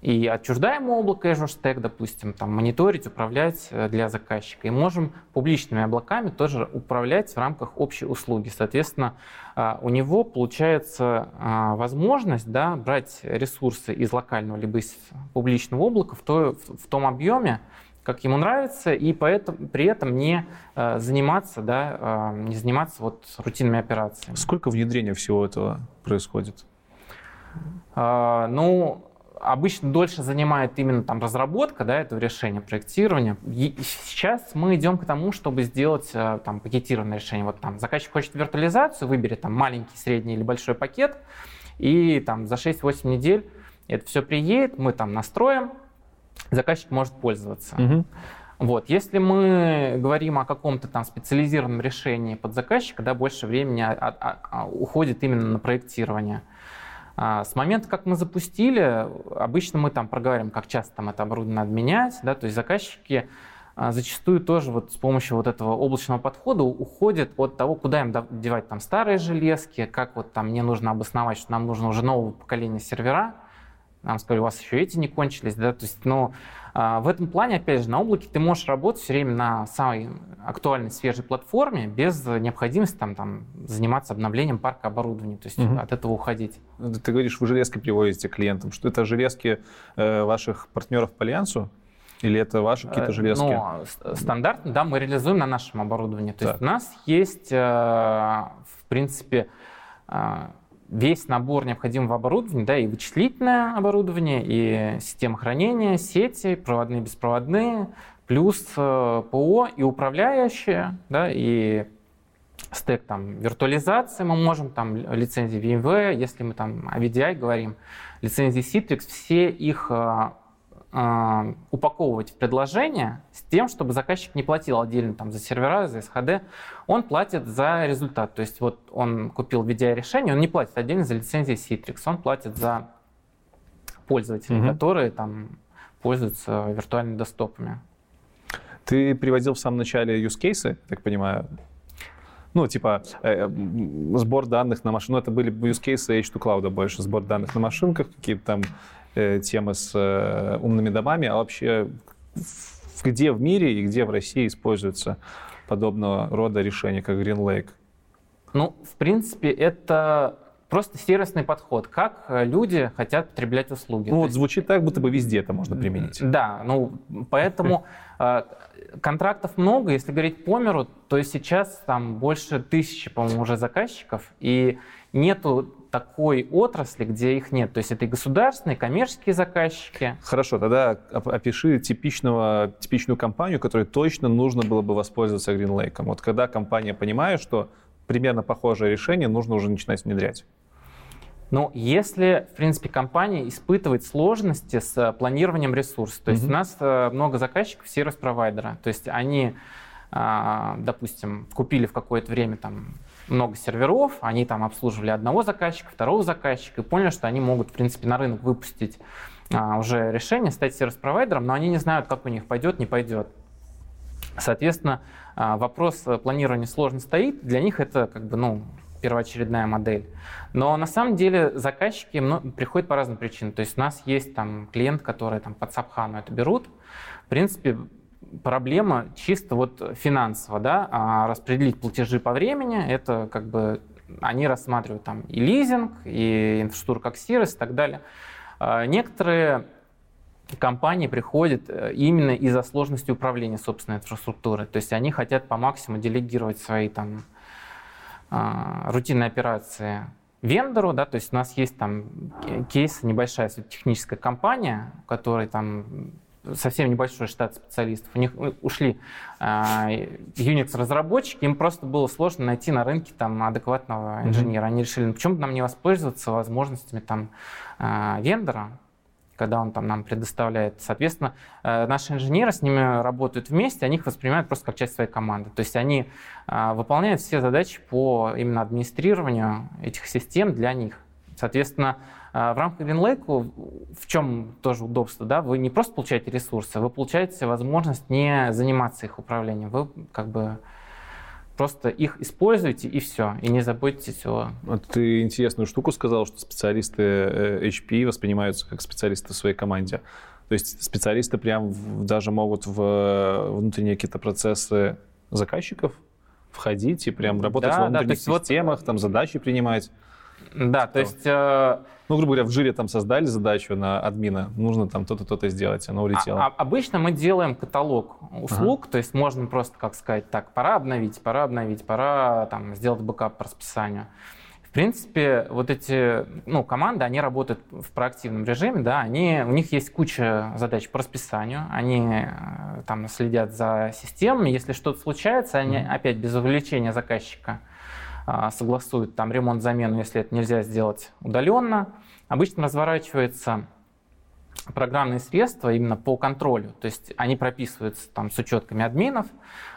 и отчуждаем облако Azure Stack, допустим, там, мониторить, управлять э, для заказчика. И можем публичными облаками тоже управлять в рамках общей услуги. Соответственно, э, у него получается э, возможность да, брать ресурсы из локального либо из публичного облака в, то, в том объеме, как ему нравится, и поэтому, при этом не э, заниматься, да, э, не заниматься вот рутинными операциями. Сколько внедрения всего этого происходит? Э, ну, обычно дольше занимает именно там разработка да, этого решения, проектирования. И сейчас мы идем к тому, чтобы сделать э, там пакетированное решение. Вот там заказчик хочет виртуализацию, выберет там маленький, средний или большой пакет, и там за 6-8 недель это все приедет, мы там настроим, заказчик может пользоваться. Угу. Вот. Если мы говорим о каком-то там специализированном решении под заказчика, да, больше времени а, а, а, уходит именно на проектирование. А, с момента, как мы запустили, обычно мы там проговариваем, как часто там это оборудование надо менять, да, то есть заказчики а, зачастую тоже вот с помощью вот этого облачного подхода уходит от того, куда им девать там старые железки, как вот там мне нужно обосновать, что нам нужно уже нового поколения сервера, нам сказали, у вас еще эти не кончились, да, то есть, но а, в этом плане, опять же, на облаке ты можешь работать все время на самой актуальной, свежей платформе без необходимости там, там заниматься обновлением парка оборудования, то есть угу. от этого уходить. Ты говоришь, вы железки привозите клиентам, что это железки э, ваших партнеров по Альянсу? Или это ваши какие-то э, железки? Ну, стандартно, да, мы реализуем на нашем оборудовании. То так. есть у нас есть, э, в принципе, весь набор необходимого оборудования, да, и вычислительное оборудование, и система хранения, сети, проводные, беспроводные, плюс ПО и управляющие, да, и стек там виртуализации мы можем, там лицензии VMware, если мы там о VDI говорим, лицензии Citrix, все их э, упаковывать в предложение с тем, чтобы заказчик не платил отдельно там, за сервера, за SHD, он платит за результат. То есть вот он купил VDI-решение, он не платит отдельно за лицензии Citrix, он платит за пользователей, mm-hmm. которые там пользуются виртуальными десктопами. Ты приводил в самом начале use cases, так понимаю, ну, типа, э, сбор данных на машину. Ну, это были use cases H2 Cloud больше, сбор данных на машинках, какие-то там Э, темы с э, умными домами, а вообще где в мире и где в России используются подобного рода решения, как Green Lake? Ну, в принципе, это просто сервисный подход, как э, люди хотят потреблять услуги. Ну, вот есть... звучит так, будто бы везде это можно применить. Да, ну, поэтому контрактов много. Если говорить по миру, то сейчас там больше тысячи, по-моему, уже заказчиков, и нету такой отрасли, где их нет. То есть это и государственные, и коммерческие заказчики. Хорошо, тогда опиши типичного, типичную компанию, которой точно нужно было бы воспользоваться GreenLake. Вот когда компания понимает, что примерно похожее решение нужно уже начинать внедрять. Ну, если, в принципе, компания испытывает сложности с э, планированием ресурсов, то есть mm-hmm. у нас э, много заказчиков сервис-провайдера, то есть они, а, допустим, купили в какое-то время там много серверов, они там обслуживали одного заказчика, второго заказчика и поняли, что они могут, в принципе, на рынок выпустить а, уже решение, стать сервис-провайдером, но они не знают, как у них пойдет, не пойдет. Соответственно, а, вопрос планирования сложно стоит, для них это как бы, ну, первоочередная модель. Но на самом деле заказчики приходят по разным причинам. То есть у нас есть там клиент, который там под Сапхану это берут. В принципе, проблема чисто вот финансово, да, а распределить платежи по времени, это как бы они рассматривают там и лизинг, и инфраструктуру как сервис и так далее. А некоторые компании приходят э, именно из-за сложности управления собственной инфраструктурой. То есть они хотят по максимуму делегировать свои там а, рутинные операции вендору, да, то есть у нас есть там кейс, небольшая техническая компания, у которой там совсем небольшой штат специалистов. У них э, ушли э, Unix-разработчики, им просто было сложно найти на рынке там адекватного инженера. Mm-hmm. Они решили, ну почему бы нам не воспользоваться возможностями там э, вендора, когда он там нам предоставляет. Соответственно, э, наши инженеры с ними работают вместе, они их воспринимают просто как часть своей команды. То есть они выполняют все задачи по именно администрированию этих систем для них. Соответственно, а, в рамках GreenLake в чем тоже удобство, да, вы не просто получаете ресурсы, вы получаете возможность не заниматься их управлением, вы как бы просто их используете и все, и не заботьтесь о... Ты интересную штуку сказал, что специалисты э, HP воспринимаются как специалисты в своей команде. То есть специалисты прям даже могут в э, внутренние какие-то процессы заказчиков входить и прям работать да, во внутренних да, системах, вот... там задачи принимать. Да, то есть... Э, ну, грубо говоря, в Jira там создали задачу на админа, нужно там то-то, то-то сделать, оно улетело. А, а, обычно мы делаем каталог услуг, ага. то есть можно просто, как сказать, так, пора обновить, пора обновить, пора там сделать бэкап по расписанию. В принципе, вот эти ну, команды, они работают в проактивном режиме, да, они, у них есть куча задач по расписанию, они э, там следят за системами, если что-то случается, они опять без вовлечения заказчика а, согласуют там ремонт, замену, если это нельзя сделать удаленно. Обычно разворачивается программные средства именно по контролю. То есть они прописываются там с учетками админов.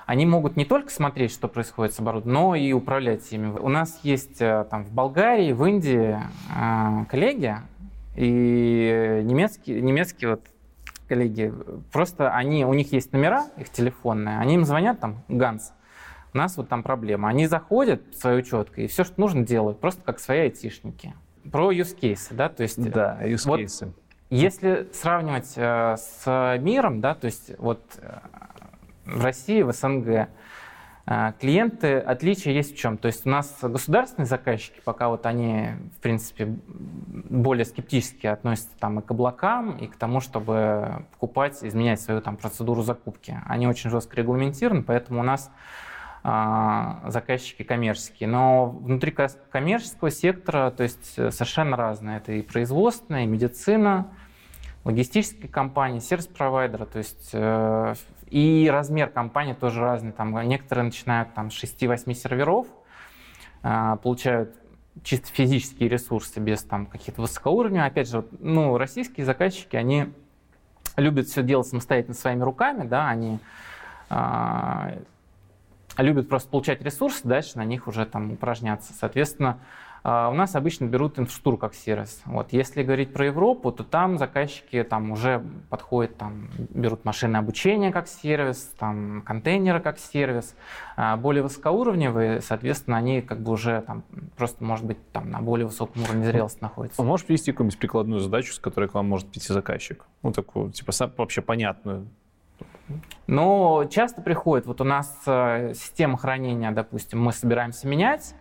Они могут не только смотреть, что происходит с оборудованием, но и управлять ими. У нас есть э, там в Болгарии, в Индии э, коллеги, и немецкий, немецкий вот коллеги, просто они, у них есть номера, их телефонные, они им звонят, там, Ганс, у нас вот там проблема. Они заходят в свою учетку и все, что нужно, делают, просто как свои айтишники. Про use case, да, то есть... Да, use вот cases. Если сравнивать э, с миром, да, то есть вот э, в России, в СНГ, э, клиенты, отличия есть в чем? То есть у нас государственные заказчики, пока вот они, в принципе, более скептически относятся там и к облакам, и к тому, чтобы покупать, изменять свою там процедуру закупки. Они очень жестко регламентированы, поэтому у нас заказчики коммерческие. Но внутри коммерческого сектора, то есть э, совершенно разные. Это и производственная, и медицина, логистические компании, сервис-провайдеры, то есть э, и размер компании тоже разный. Там некоторые начинают там, с 6-8 серверов, э, получают чисто физические ресурсы без там каких-то высокоуровневых. Опять же, ну, российские заказчики, они любят все делать самостоятельно своими руками, да, они любят просто получать ресурсы, дальше на них уже там упражняться. Соответственно, а, у нас обычно берут инфраструктуру как сервис. Вот. Если говорить про Европу, то там заказчики там, уже подходят, там, берут машины обучения как сервис, там, контейнеры как сервис. А более высокоуровневые, соответственно, они как бы уже там, просто, может быть, там, на более высоком уровне зрелости находятся. А можешь привести какую-нибудь прикладную задачу, с которой к вам может прийти заказчик? Ну, такую, типа, вообще понятную. Но часто приходит, вот у нас э, система хранения, допустим, мы собираемся менять,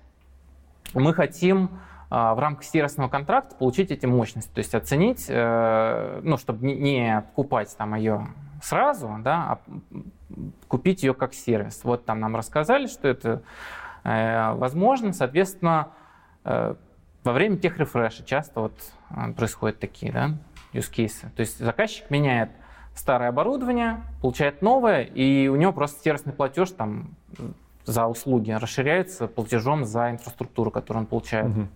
мы хотим э, в рамках сервисного контракта получить эти мощности, то есть оценить, э, ну, чтобы не покупать там ее сразу, да, а купить ее как сервис. Вот там нам рассказали, что это возможно, соответственно, во время тех рефреша часто вот происходят такие, да, use cases. То есть заказчик меняет старое оборудование, получает новое, и у него просто сервисный платеж там за услуги расширяется платежом за инфраструктуру, которую он получает. Угу.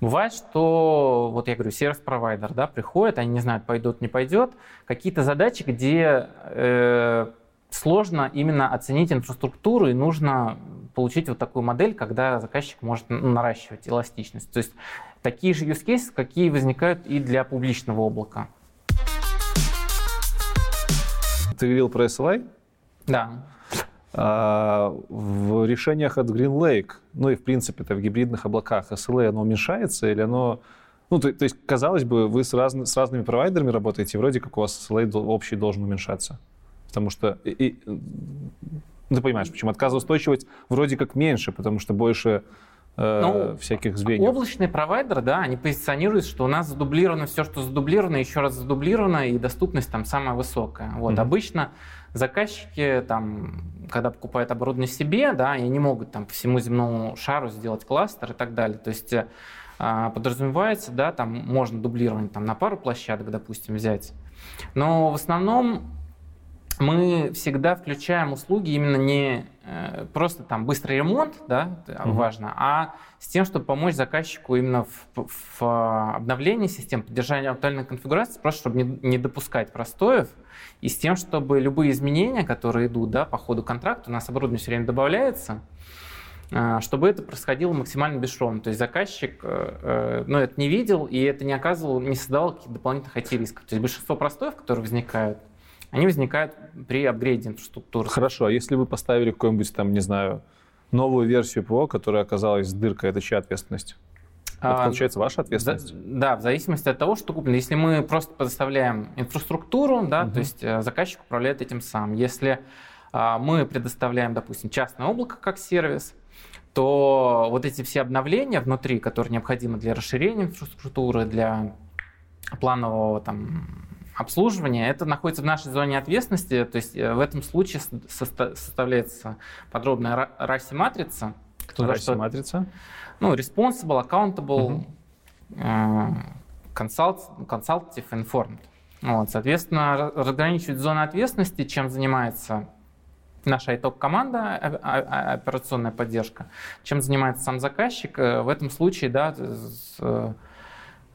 Бывает, что, вот я говорю, сервис-провайдер да, приходит, они не знают, пойдет, не пойдет. Какие-то задачи, где э, сложно именно оценить инфраструктуру, и нужно получить вот такую модель, когда заказчик может наращивать эластичность. То есть такие же use cases, какие возникают и для публичного облака. Ты говорил про SLI? Да. А, в решениях от Green Lake, ну и в принципе это в гибридных облаках, SLA оно уменьшается или оно... Ну, то, то есть, казалось бы, вы с, раз, с разными провайдерами работаете, вроде как у вас SLA общий должен уменьшаться. Потому что... И, и, ну, ты понимаешь, почему отказоустойчивость вроде как меньше, потому что больше ну, всяких звеньев. Облачные провайдеры, да, они позиционируют, что у нас задублировано все, что задублировано, еще раз задублировано, и доступность там самая высокая. Вот, mm-hmm. обычно заказчики, там, когда покупают оборудование себе, да, они не могут там по всему земному шару сделать кластер и так далее. То есть э, подразумевается, да, там можно дублирование там, на пару площадок, допустим, взять. Но в основном мы всегда включаем услуги именно не э, просто там быстрый ремонт, да, угу. важно, а с тем, чтобы помочь заказчику именно в, в обновлении систем, поддержании актуальной конфигурации, просто чтобы не, не допускать простоев, и с тем, чтобы любые изменения, которые идут да, по ходу контракта, у нас оборудование все время добавляется, э, чтобы это происходило максимально бесшовно. То есть заказчик э, ну, это не видел, и это не оказывал, не создавал каких-то дополнительных IT-рисков. То есть большинство простоев, которые возникают, они возникают при апгрейде инфраструктуры. Хорошо, а если вы поставили какую-нибудь там, не знаю, новую версию ПО, которая оказалась дыркой, это чья ответственность? Это, а, получается, ваша ответственность? Да, в зависимости от того, что куплено. Если мы просто предоставляем инфраструктуру, да, угу. то есть э, заказчик управляет этим сам. Если а, мы предоставляем, допустим, частное облако как сервис, то вот эти все обновления внутри, которые необходимы для расширения инфраструктуры, для планового там, обслуживания, это находится в нашей зоне ответственности, то есть э, в этом случае составляется подробная RASI-матрица. Кто RASI-матрица? Ну, responsible, accountable, uh-huh. consultative, informed. Вот, соответственно, разграничивать зоны ответственности, чем занимается наша итог-команда, а, а, а, операционная поддержка, чем занимается сам заказчик. Э, в этом случае, да,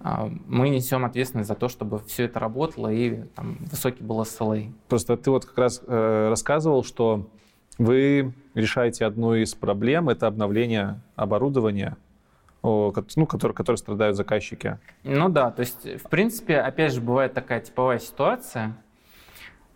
мы несем ответственность за то, чтобы все это работало и там, высокий был SLA. Просто ты вот как раз э, рассказывал, что вы решаете одну из проблем, это обновление оборудования ну, которые, которые страдают заказчики. Ну да, то есть, в принципе, опять же, бывает такая типовая ситуация.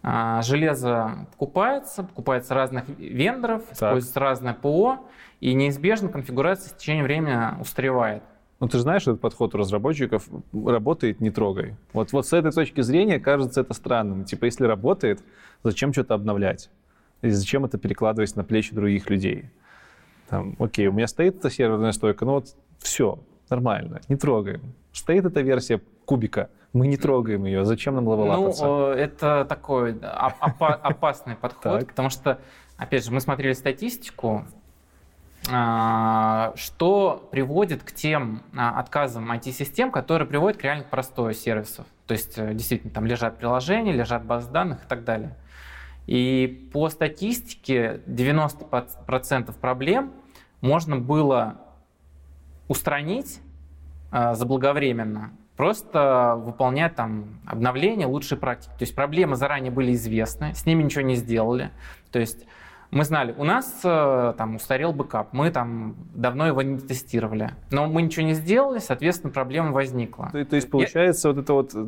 А, железо покупается, покупается разных вендоров, так. используется разное ПО, и неизбежно конфигурация с течением времени устаревает. Ну, ты же знаешь, этот подход у разработчиков работает, не трогай. Вот, вот с этой точки зрения кажется это странным. Типа, если работает, зачем что-то обновлять? И зачем это перекладывать на плечи других людей? Там, окей, у меня стоит эта серверная стойка, ну вот все, нормально, не трогаем. Стоит эта версия кубика, мы не трогаем ее, зачем нам лавелапаться? Ну, это такой опасный подход, потому что, опять же, мы смотрели статистику, что приводит к тем а, отказам IT-систем, которые приводят к реально простой сервисов. То есть э, действительно там лежат приложения, лежат базы данных и так далее. И по статистике 90% проблем можно было устранить э, заблаговременно, просто выполняя там обновления, лучшие практики. То есть проблемы заранее были известны, с ними ничего не сделали. То есть мы знали, у нас э, там устарел бэкап, мы там давно его не тестировали, но мы ничего не сделали, соответственно, проблема возникла. То, то есть, получается, Я... вот это вот э,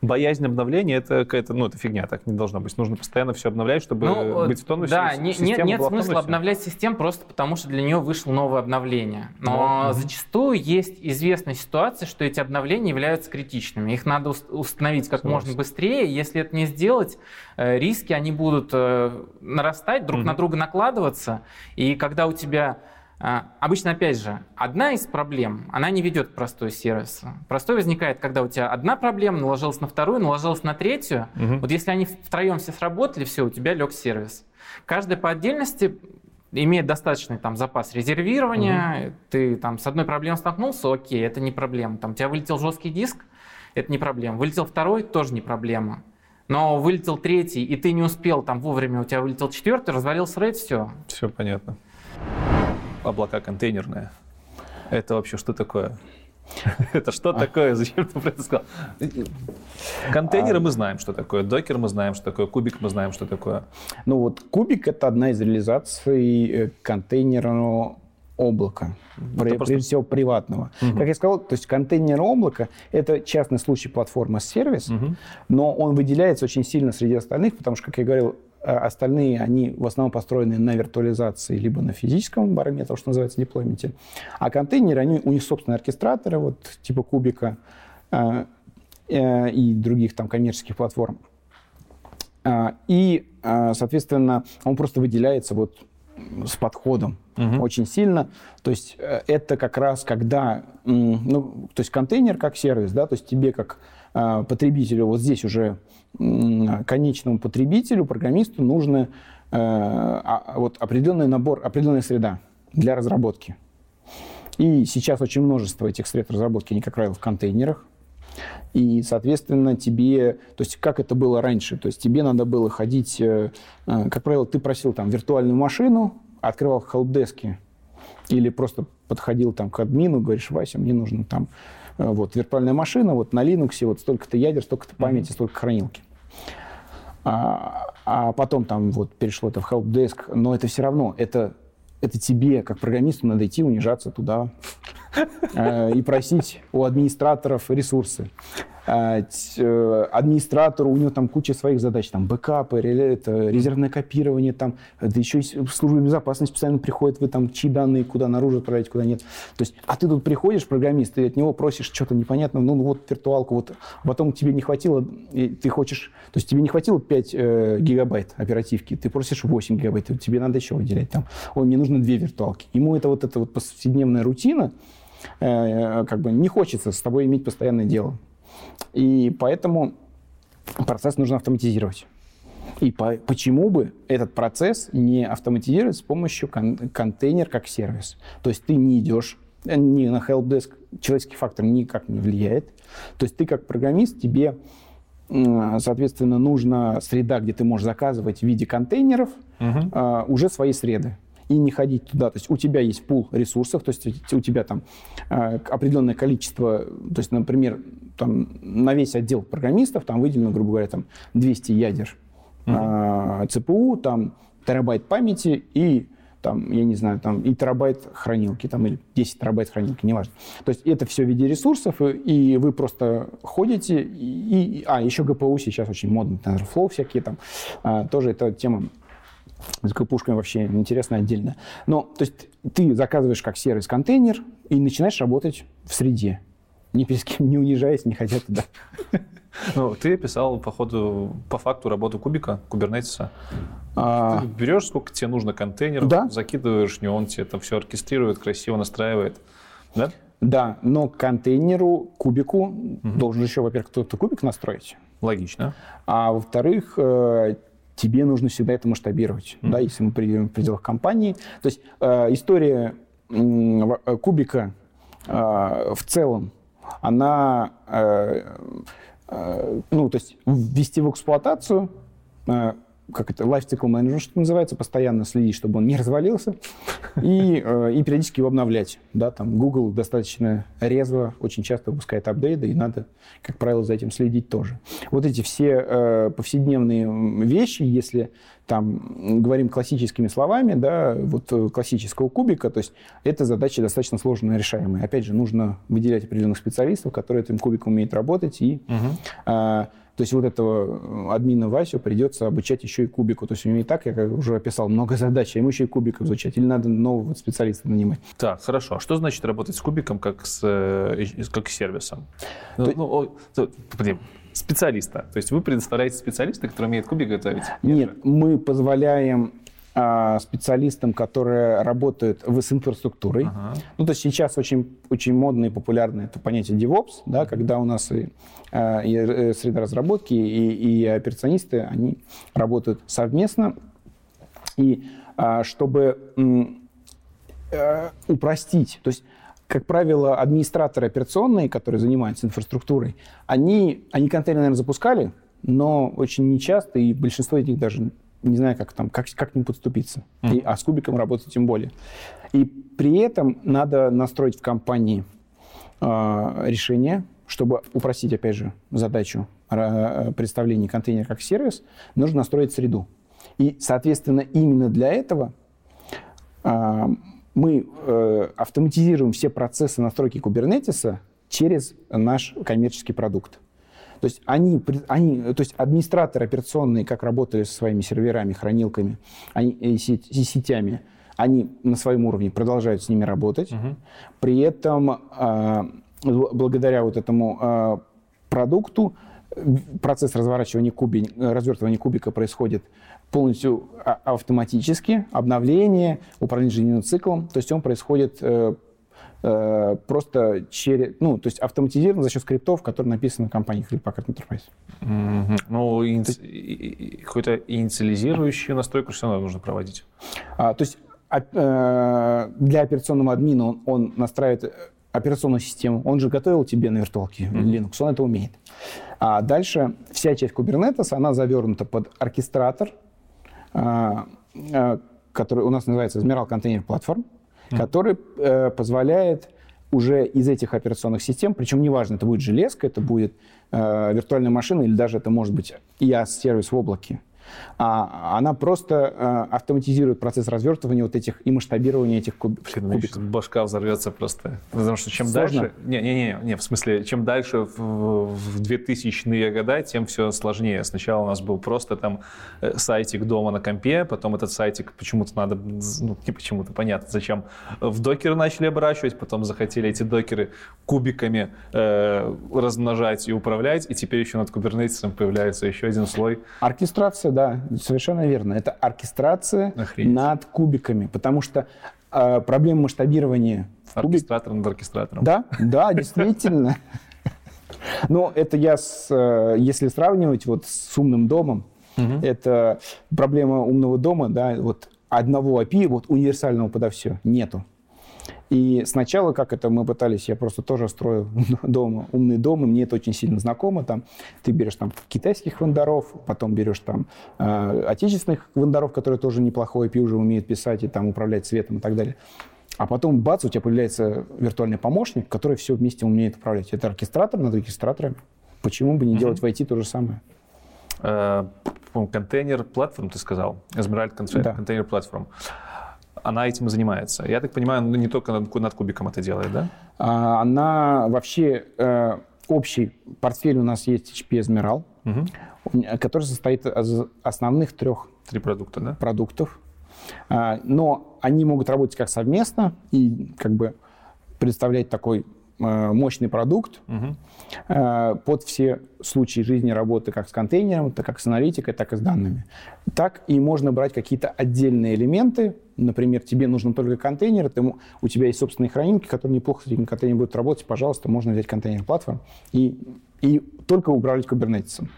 боязнь обновления, это какая-то, ну, это фигня, так не должно быть. Нужно постоянно все обновлять, чтобы ну, быть в тонусе. Да, не, нет, нет смысла обновлять систему просто потому, что для нее вышло новое обновление. Но ну, зачастую есть известная ситуация, что эти обновления являются критичными. Их надо установить как Согласен. можно быстрее. Если это не сделать, э, риски, они будут нарастать друг mm-hmm. на друга накладываться, и когда у тебя а, Обычно, опять же, одна из проблем, она не ведет к простой сервису. Простой возникает, когда у тебя одна проблема наложилась на вторую, наложилась на третью. Угу. Вот если они втроем все сработали, все, у тебя лег сервис. Каждая по отдельности имеет достаточный там запас резервирования. Угу. Ты там с одной проблемой столкнулся, окей, это не проблема. Там у тебя вылетел жесткий диск, это не проблема. Вылетел второй, тоже не проблема но вылетел третий, и ты не успел, там вовремя у тебя вылетел четвертый, развалился рейд, все. Все понятно. Облака контейнерные. Это вообще что такое? Это что такое? Зачем ты про это сказал? Контейнеры мы знаем, что такое. Докер мы знаем, что такое. Кубик мы знаем, что такое. Ну вот кубик — это одна из реализаций э, контейнерного облака, это прежде просто... всего приватного. Угу. Как я сказал, то есть контейнер облака — это частный случай платформы сервис, угу. но он выделяется очень сильно среди остальных, потому что, как я говорил, э, остальные, они в основном построены на виртуализации либо на физическом барометре, что называется, деплойменте. А контейнеры, они, у них собственные оркестраторы, вот типа кубика э, э, и других там коммерческих платформ. Э, и, соответственно, он просто выделяется вот с подходом угу. очень сильно. То есть э, это как раз когда, ну, то есть контейнер как сервис, да, то есть тебе как э, потребителю, вот здесь уже конечному потребителю, программисту нужно э, а, вот определенный набор, определенная среда для разработки. И сейчас очень множество этих сред разработки, они, как правило, в контейнерах. И, соответственно, тебе, то есть как это было раньше, то есть тебе надо было ходить, э, э, как правило, ты просил там виртуальную машину, открывал хелпдески или просто подходил там к админу, говоришь, Вася, мне нужно там э, вот виртуальная машина, вот на Linux, вот столько-то ядер, столько-то памяти, столько хранилки. А, а потом там вот перешло это в helpdesk, но это все равно, это, это тебе, как программисту, надо идти унижаться туда, и просить у администраторов ресурсы. А, э, администратору, у него там куча своих задач, там бэкапы, резервное копирование, там, да еще и служба безопасности постоянно приходит, вы там чьи данные куда наружу отправляете, куда нет. То есть, а ты тут приходишь, программист, ты от него просишь что-то непонятное, ну, ну вот виртуалку, вот, а потом тебе не хватило, и ты хочешь, то есть тебе не хватило 5 э, гигабайт оперативки, ты просишь 8 гигабайт, тебе надо еще выделять там, ой, мне нужно две виртуалки. Ему это вот эта вот повседневная рутина, э, как бы не хочется с тобой иметь постоянное дело. И поэтому процесс нужно автоматизировать. И по, почему бы этот процесс не автоматизировать с помощью кон, контейнер как сервис? То есть ты не идешь не на helpdesk, человеческий фактор никак не влияет. То есть ты как программист, тебе, соответственно, нужна среда, где ты можешь заказывать в виде контейнеров uh-huh. уже свои среды и не ходить туда. То есть у тебя есть пул ресурсов, то есть у тебя там э, определенное количество, то есть, например, там на весь отдел программистов там выделено, грубо говоря, там 200 ядер mm-hmm. э, ЦПУ, там терабайт памяти и там, я не знаю, там и терабайт хранилки, там, или 10 терабайт хранилки, неважно. То есть это все в виде ресурсов, и вы просто ходите, и, и а, еще GPU сейчас очень модно, TensorFlow всякие там, а, тоже эта тема с GPU-шками вообще интересно отдельно. Но, то есть ты заказываешь как сервис контейнер и начинаешь работать в среде, ни перед кем не унижаясь, не хотя туда. Ну, ты описал, по ходу, по факту работу кубика, кубернетиса. А... Ты берешь, сколько тебе нужно контейнеров, да? закидываешь в него, он тебе это все оркестрирует, красиво настраивает. Да? Да, но контейнеру, кубику угу. должен еще, во-первых, кто-то кубик настроить. Логично. А во-вторых, э, тебе нужно всегда это масштабировать, mm да, если мы придем в пределах компании. То есть э, история э, кубика э, в целом, она э, Э, ну, то есть ввести в эксплуатацию, э, как это, lifecycle manager, что называется, постоянно следить, чтобы он не развалился, и, э, и периодически его обновлять. Да, там Google достаточно резво, очень часто выпускает апдейты, и надо, как правило, за этим следить тоже. Вот эти все э, повседневные вещи, если там говорим классическими словами, да, вот классического кубика, то есть это задача достаточно сложная решаемая. Опять же, нужно выделять определенных специалистов, которые этим кубиком умеют работать, и угу. э, то есть вот этого э, админа Васю придется обучать еще и кубику. То есть у него и так, я уже описал, много задач, а ему еще и кубик изучать. Или надо нового специалиста нанимать. Так, хорошо. А что значит работать с кубиком как с, э, как с сервисом? Ну, то... Ну, ну, блин, специалиста. То есть вы предоставляете специалиста, который умеет кубик готовить? Нет, мы позволяем специалистам, которые работают с инфраструктурой. Ага. Ну, то есть сейчас очень, очень модно и популярно это понятие DevOps, да, когда у нас и, а, и э, среда разработки, и, и операционисты, они работают совместно. И а, чтобы э, упростить, то есть как правило, администраторы операционные, которые занимаются инфраструктурой, они, они контейнер, наверное, запускали, но очень нечасто, и большинство из них даже не знаю, как там, как, как к ним подступиться. Mm. И, а с кубиком работать тем более. И при этом надо настроить в компании э, решение, чтобы упростить, опять же, задачу э, представления контейнера как сервис, нужно настроить среду. И, соответственно, именно для этого э, мы э, автоматизируем все процессы настройки кубернетиса через наш коммерческий продукт. То есть они, они, то есть администраторы операционные, как работали со своими серверами, хранилками они, и, сеть, и сетями, они на своем уровне продолжают с ними работать. Угу. При этом э, благодаря вот этому э, продукту процесс разворачивания куби, развертывания кубика происходит полностью а, автоматически, обновление, управление жизненным циклом, то есть он происходит э, Э, просто через, ну, то есть автоматизирован за счет скриптов, которые написаны в компании Hewlett Packard Enterprise. Mm-hmm. Ну, иници... есть... какую-то инициализирующую настройку все равно нужно проводить. А, то есть а, э, для операционного админа он, он настраивает операционную систему, он же готовил тебе на виртуалке mm-hmm. Linux, он это умеет. А дальше вся часть Kubernetes, она завернута под оркестратор, а, а, который у нас называется Admiral Container Platform который э, позволяет уже из этих операционных систем, причем неважно, это будет железка, это будет э, виртуальная машина или даже это может быть IaaS-сервис в облаке, а она просто э, автоматизирует процесс развертывания вот этих и масштабирования этих куб, Блин, кубиков. Башка взорвется просто. Потому что чем Сложно? дальше... Не-не-не, не, в смысле, чем дальше в, в 2000-е годы, тем все сложнее. Сначала у нас был просто там э, сайтик дома на компе, потом этот сайтик почему-то надо, ну, не почему-то, понятно, зачем, в докеры начали оборачивать, потом захотели эти докеры кубиками э, размножать и управлять, и теперь еще над кубернетисом появляется еще один слой. Оркестрация, да, совершенно верно. Это оркестрация Охренеть. над кубиками, потому что э, проблема масштабирования... Оркестратор кубик... над оркестратором. Да, да, действительно. Но это я, с, э, если сравнивать вот с умным домом, это проблема умного дома, да, вот одного API, вот универсального подо все, нету. И сначала, как это мы пытались, я просто тоже строю дома умный дом, и мне это очень сильно знакомо. Там, ты берешь там китайских вендоров, потом берешь там э, отечественных вендоров, которые тоже неплохой API уже умеют писать и там управлять цветом и так далее. А потом, бац, у тебя появляется виртуальный помощник, который все вместе умеет управлять. Это оркестратор над оркестраторами. Почему бы не mm-hmm. делать в IT то же самое? Uh, контейнер платформ, ты сказал. Emerald контейнер платформ. Она этим и занимается. Я так понимаю, ну, не только над, над кубиком это делает, да? А, она вообще, э, общий портфель у нас есть HP Esmeral, угу. который состоит из основных трех Три продукта, да? продуктов. А, но они могут работать как совместно и как бы представлять такой мощный продукт угу. под все случаи жизни работы как с контейнером, так как с аналитикой, так и с данными. Так и можно брать какие-то отдельные элементы. Например, тебе нужен только контейнер, ты, у тебя есть собственные хранилки, которые неплохо с этим контейнером будут работать. Пожалуйста, можно взять контейнер платформ и, и только управлять кубернетисом.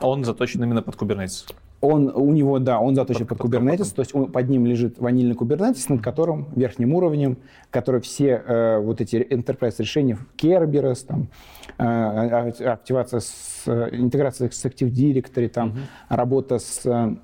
А он заточен именно под Kubernetes? Он, у него, да, он заточен под, под Kubernetes, то есть он, под ним лежит ванильный Kubernetes, над которым верхним уровнем, который все э, вот эти enterprise решения, Kerberos, там, э, а, а, активация с, интеграция с Active Directory, там, mm-hmm. работа с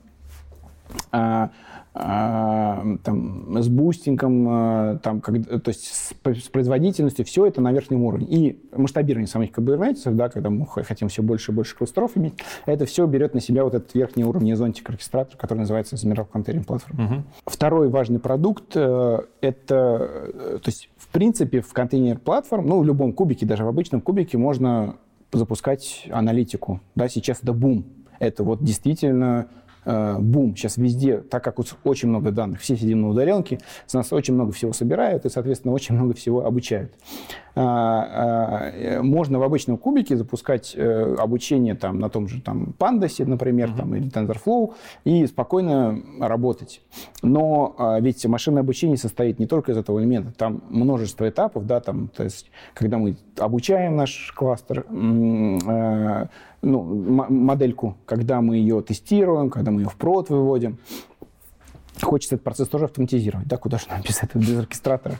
э, а, там, с бустингом, а, там, как, то есть с, с производительностью, все это на верхнем уровне. И масштабирование самих Kubernetes ов, да, когда мы хотим все больше и больше кластеров иметь, это все берет на себя вот этот верхний уровень зонтик оркестратор, который называется Ezmeral Container Platform. Угу. Второй важный продукт э, это, э, то есть в принципе в Container Platform, ну в любом кубике, даже в обычном кубике можно запускать аналитику. Да, сейчас это бум. Это вот действительно Э, бум сейчас везде, так как очень много данных, все сидим на удаленке, с нас очень много всего собирают и, соответственно, очень много всего обучают. А, а, можно в обычном кубике запускать э, обучение там, на том же там, Pandas, например, mm-hmm. там, или TensorFlow, и спокойно работать. Но а, ведь машинное обучение состоит не только из этого элемента, там множество этапов, да, там, то есть, когда мы обучаем наш кластер, э, ну, модельку, когда мы ее тестируем, когда мы ее в прод выводим. Хочется этот процесс тоже автоматизировать, да, куда же нам без этого, без оркестратора.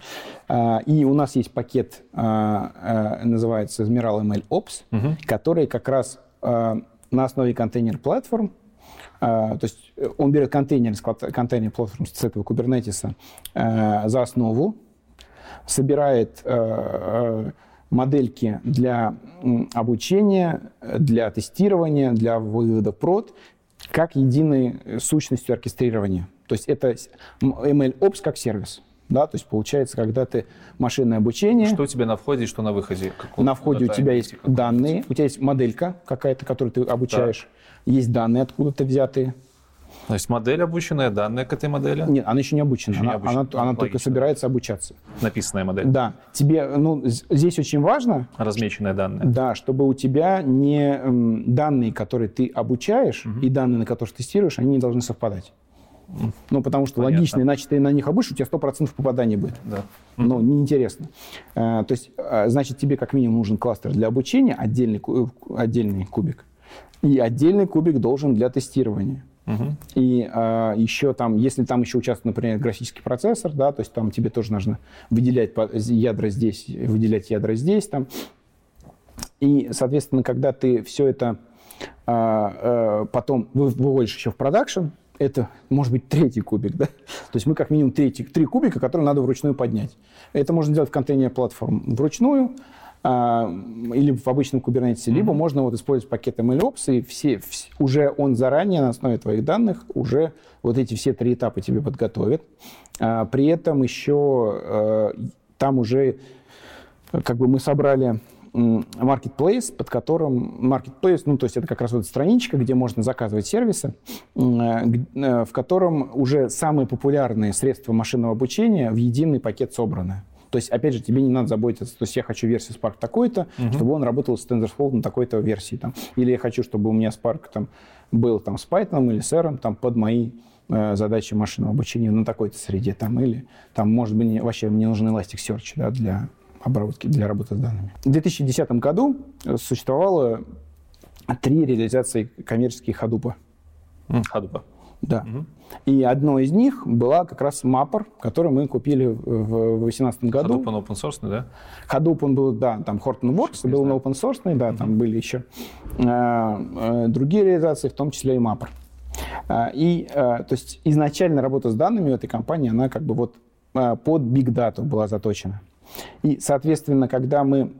А, и у нас есть пакет, а, а, называется Zmiral ML Ops, угу. который как раз на основе контейнер-платформ, то есть он берет контейнер, контейнер платформ с этого Kubernetes за основу, собирает модельки для обучения, для тестирования, для вывода прод, как единой сущностью оркестрирования. То есть это ML-Ops как сервис. Да, то есть получается, когда ты машинное обучение... Что у тебя на входе и что на выходе? на входе у тебя есть данные, у тебя есть моделька какая-то, которую ты обучаешь, да. есть данные откуда-то взятые, то есть модель обученная, данные к этой модели? Нет, она еще не обучена. Еще она, не обучена. она, она только собирается обучаться. Написанная модель? Да. Тебе, ну, здесь очень важно... Размеченные данные. Да, чтобы у тебя не данные, которые ты обучаешь, угу. и данные, на которые тестируешь, они не должны совпадать. Ну, потому что Понятно. логично, иначе ты на них обучишь, у тебя 100% попаданий будет. Да. Ну, неинтересно. А, то есть, а, значит, тебе как минимум нужен кластер для обучения, отдельный, отдельный кубик, и отдельный кубик должен для тестирования. Угу. И а, еще там, если там еще участвует, например, графический процессор, да, то есть там тебе тоже нужно выделять ядра здесь, выделять ядра здесь, там. И, соответственно, когда ты все это а, а, потом выводишь еще в продакшн, это может быть третий кубик, да? То есть мы как минимум третий, три кубика, которые надо вручную поднять. Это можно делать в контейнере платформ вручную, а, или в обычном Kubernetes, mm-hmm. либо можно вот использовать пакет MLOps, и все, все, уже он заранее на основе твоих данных уже вот эти все три этапа тебе подготовит. А, при этом еще а, там уже как бы мы собрали marketplace, под которым marketplace, ну то есть это как раз вот страничка, где можно заказывать сервисы, э, в котором уже самые популярные средства машинного обучения в единый пакет собраны. То есть, опять же, тебе не надо заботиться, то есть я хочу версию Spark такой-то, угу. чтобы он работал с TensorFlow на такой-то версии. Там. Или я хочу, чтобы у меня Spark там, был там, с Python или с R там, под мои э, задачи машинного обучения на такой-то среде. Там, или там, может быть, вообще мне нужен Elasticsearch да, для обработки, для работы с данными. В 2010 году существовало три реализации коммерческих Hadoop. Hadoop. Да. Угу. И одно из них была как раз Mapper, который мы купили в 2018 году. Hadoop он open source, да? Hadoop он был, да, там Hortonworks был на open source, да, угу. там были еще э, э, другие реализации, в том числе и Mapper. Э, и, э, то есть, изначально работа с данными в этой компании, она как бы вот э, под Big Data была заточена. И, соответственно, когда мы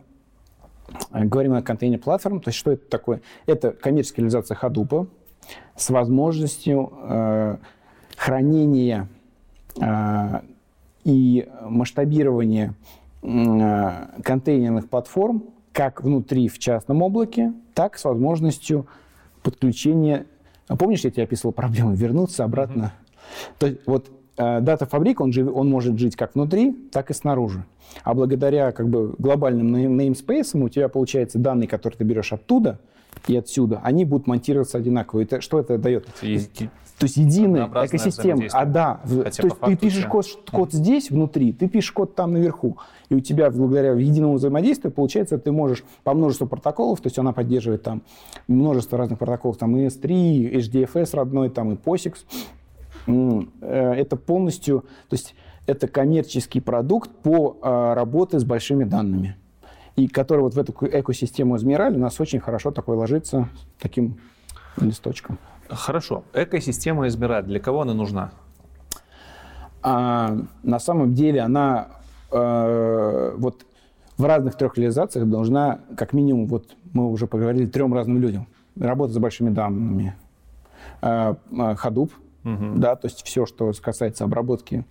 говорим о контейнер-платформе, то есть что это такое? Это коммерческая реализация Hadoop, с возможностью э, хранения а, и масштабирование а, контейнерных платформ как внутри в частном облаке, так с возможностью подключения. А помнишь, я тебе описывал проблему вернуться обратно? Mm-hmm. То есть вот дата фабрик, он, жив, он может жить как внутри, так и снаружи. А благодаря как бы глобальным namespace у тебя получается данные, которые ты берешь оттуда и отсюда, они будут монтироваться одинаково. Это, что это дает? То есть единая экосистема. А да, Хотя то есть ты пишешь код, код здесь внутри, ты пишешь код там наверху, и у тебя благодаря единому взаимодействию получается, ты можешь по множеству протоколов, то есть она поддерживает там множество разных протоколов, там ES3, HDFS родной, там и POSIX. Э, это полностью, то есть это коммерческий продукт по а, работе с большими данными. И который вот в эту экосистему Эзмираль у нас очень хорошо такой ложится таким листочком. Хорошо. Экосистема Эзмираль, для кого она нужна? А, на самом деле она э, вот в разных трех реализациях должна, как минимум, вот мы уже поговорили, трем разным людям. Работать с большими данными. Э, Hadoop, Угу. Да, то есть все, что касается обработки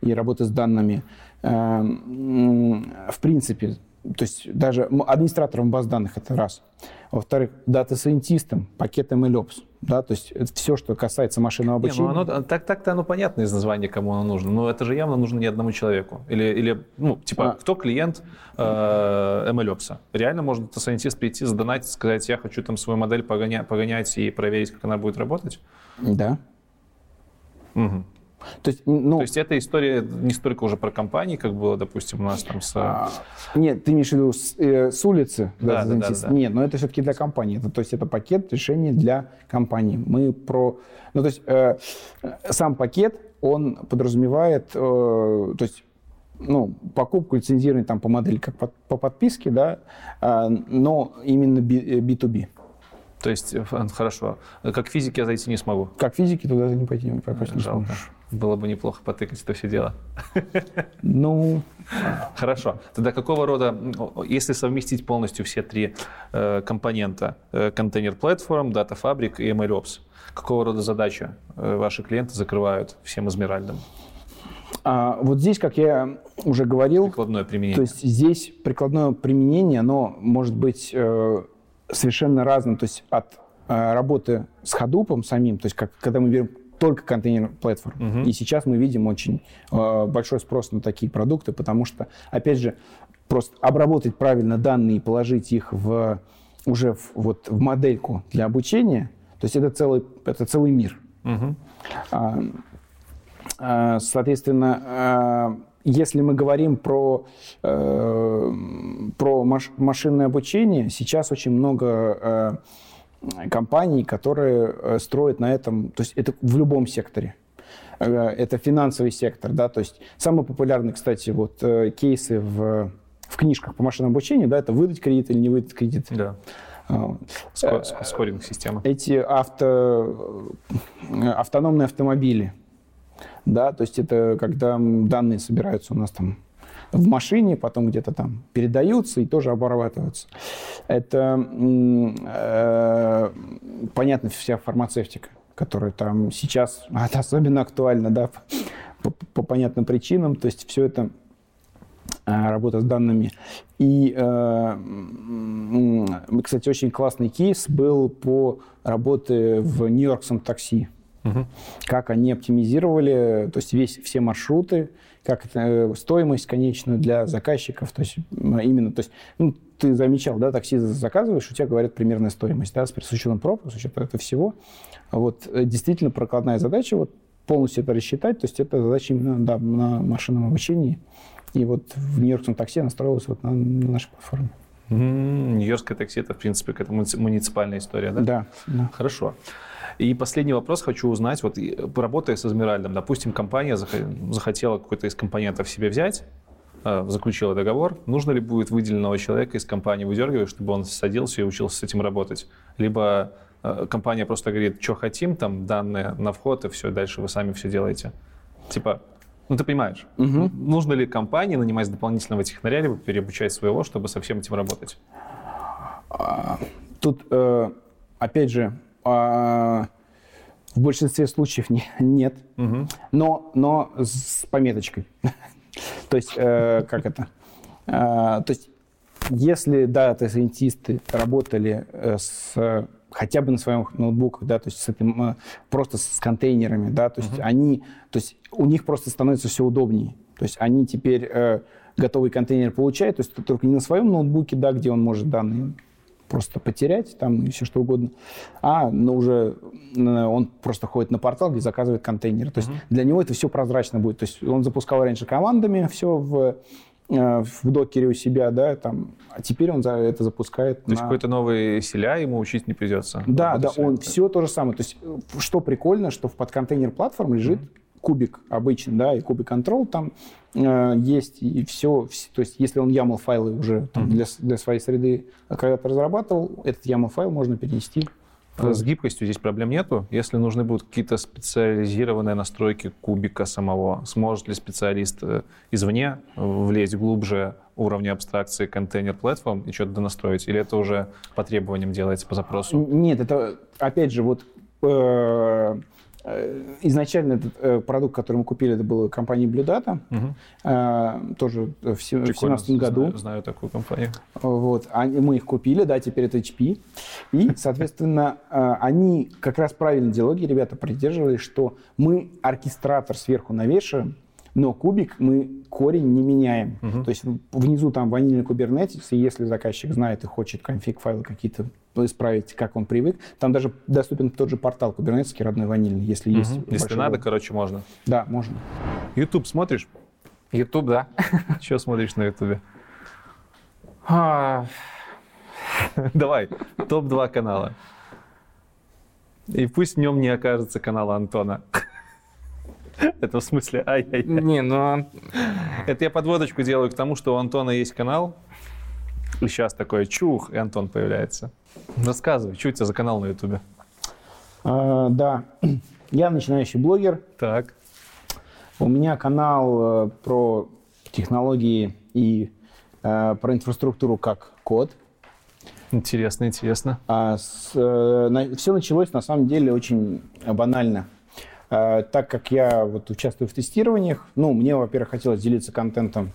и работы с данными, э, в принципе, то есть даже администратором баз данных это раз. Во-вторых, data scientist ам, пакет MLOps. Да, то есть это все, что касается машинного обучения. Не, ну оно, так, так-то оно понятно из названия, кому оно нужно. Но это же явно нужно не одному человеку. Или, или ну, типа, а. кто клиент э, MLOps? Реально может data scientist прийти, задонатить, сказать, я хочу там свою модель погонять, погонять и проверить, как она будет работать? Да. Угу. То есть, ну, То есть эта история не столько уже про компании, как было, допустим, у нас там с... А, нет, ты имеешь в виду с, э, с улицы? Да, да, да, да. Нет, но это все-таки для компании. Это, то есть это пакет решений для компании. Мы про... Ну, то есть э, сам пакет, он подразумевает, э, то есть ну, покупку лицензирования там по модели как по, по подписке, да, э, но именно B2B. То есть, э, хорошо. Как физики я зайти не смогу? Как физики туда не пойти, не попасть не Жалко. сможешь. Было бы неплохо потыкать это все дело. Ну... Хорошо. Тогда какого рода, если совместить полностью все три э, компонента, э, контейнер-платформ, дата-фабрик и MLOps, какого рода задачи э, ваши клиенты закрывают всем измеральным? А, вот здесь, как я уже говорил... Прикладное применение. То есть здесь прикладное применение, оно может быть э, совершенно разным, то есть от э, работы с ходупом самим, то есть как, когда мы берем только контейнер платформ. Uh-huh. И сейчас мы видим очень э, большой спрос на такие продукты, потому что, опять же, просто обработать правильно данные и положить их в, уже в, вот, в модельку для обучения, то есть это целый, это целый мир. Uh-huh. А, а, соответственно, а, если мы говорим про, э, про маш, машинное обучение, сейчас очень много э, компаний, которые э, строят на этом, то есть это в любом секторе. Э, это финансовый сектор, да, то есть самые популярные, кстати, вот э, кейсы в, в книжках по машинному обучению, да, это выдать кредит или не выдать кредит. Да. Скоринг система. Эти авто, автономные автомобили, да, то есть это когда данные собираются у нас там в машине, потом где-то там передаются и тоже обрабатываются. Это, э, понятно, вся фармацевтика, которая там сейчас особенно актуальна, да, по, по понятным причинам, то есть все это э, работа с данными. И, э, кстати, очень классный кейс был по работе в Нью-Йоркском такси как они оптимизировали, то есть весь, все маршруты, как это, э, стоимость конечную для заказчиков, то есть именно, то есть, ну, ты замечал, да, такси заказываешь, у тебя говорят примерная стоимость, да, с учетом пробок, с учетом этого всего. Вот э, действительно прокладная задача, вот полностью это рассчитать, то есть это задача именно да, на машинном обучении. И вот в Нью-Йоркском такси она вот на, на нашей платформе. Нью-Йоркское такси это, в принципе, какая-то муниципальная история, да? Да. да. Хорошо. И последний вопрос хочу узнать. Вот работая с Эзмеральдом, допустим, компания захотела какой-то из компонентов себе взять, э, заключила договор, нужно ли будет выделенного человека из компании выдергивать, чтобы он садился и учился с этим работать? Либо э, компания просто говорит, что хотим, там данные на вход, и все, дальше вы сами все делаете. Типа, ну ты понимаешь, угу. нужно ли компании нанимать дополнительного технаря, либо переобучать своего, чтобы со всем этим работать? А, тут, э, опять же, а, В большинстве случаев не, нет, Мгм. но, но с пометочкой. То есть, э, как это? Э, То есть, если дата-сайентисты работали э, с хотя бы на своих ноутбуках, да, то есть с этим, э, просто с контейнерами, да, то есть они, то есть у них просто становится все удобнее. То есть они теперь э, готовый контейнер получают, то есть только не на своем ноутбуке, да, где он может данные просто потерять там и все что угодно, а но уже э, он просто ходит на портал, где заказывает контейнер. То есть для него это все прозрачно будет. То есть он запускал раньше командами все в, в докере у себя, да, там, а теперь он за это запускает То есть на- какой-то новый селя ему учить не придется. да, да, он все то же самое. То есть, э, что прикольно, что в подконтейнер платформ лежит кубик обычный, да, и кубик control там э, есть, и все, То есть, если он YAML файлы уже там, для, с- для своей среды когда-то разрабатывал, этот YAML файл можно перенести. А С гибкостью здесь проблем нету. Если нужны будут какие-то специализированные настройки кубика самого, сможет ли специалист э, извне влезть глубже уровня абстракции контейнер платформ и что-то донастроить? Или это уже по требованиям делается по запросу? Нет, это, опять же, вот э, э, изначально этот э, продукт, который мы купили, это была компания Blue Data, э, тоже в се- в Прикольно, 2017 году. Знаю, знаю такую компанию. Вот. Они- мы их купили, да, теперь это HP. И, соответственно, э, они как раз правильно диалоги, ребята, придерживались, что мы оркестратор сверху навешиваем, но кубик мы корень не меняем. То есть внизу там ванильный кубернетис, и если заказчик знает и хочет конфиг-файлы какие-то исправить, как он привык, там даже доступен тот же портал кубернетский родной ванильный, если есть. Мгм. Если надо, выбор. короче, можно. Да, можно. YouTube смотришь? YouTube, да. Что смотришь на YouTube? А, Давай, топ-2 канала. И пусть в нем не окажется канала Антона. Это в смысле, ай-яй. Не, ну, Это я подводочку делаю к тому, что у Антона есть канал. И сейчас такой чух, и Антон появляется. Рассказывай, что у тебя за канал на Ютубе? А, да, я начинающий блогер. Так. У меня канал э, про технологии и э, про инфраструктуру как код. Интересно, интересно. А все началось на самом деле очень банально. Э, так как я вот участвую в тестированиях, ну, мне, во-первых, хотелось делиться контентом,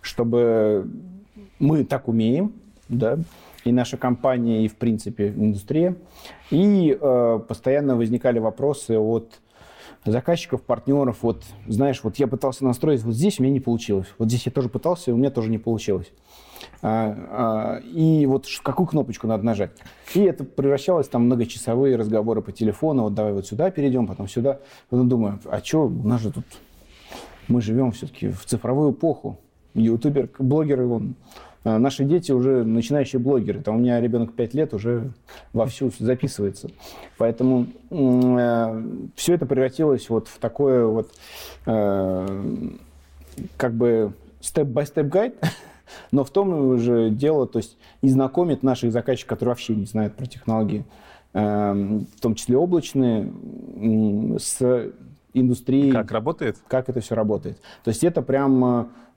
чтобы мы так умеем, да, и наша компания, и, в принципе, индустрия. И э, постоянно возникали вопросы от заказчиков, партнеров. Вот, знаешь, вот я пытался настроить вот здесь, у меня не получилось. Вот здесь я тоже пытался, у меня тоже не получилось. А, а, и вот какую кнопочку надо нажать. И это превращалось там многочасовые разговоры по телефону. Вот давай вот сюда перейдем, потом сюда. Потом думаю, а что, у нас же тут... Мы живем все-таки в цифровую эпоху. Ютубер, блогеры, вон, а, наши дети уже начинающие блогеры. Там у меня ребенок 5 лет уже вовсю записывается. Поэтому все это превратилось вот в такое вот э, как бы степ-бай-степ гайд, но в том же дело, то есть и знакомит наших заказчиков, которые вообще не знают про технологии, эм, в том числе облачные, с индустрией, Как работает? как это все работает. То есть это прям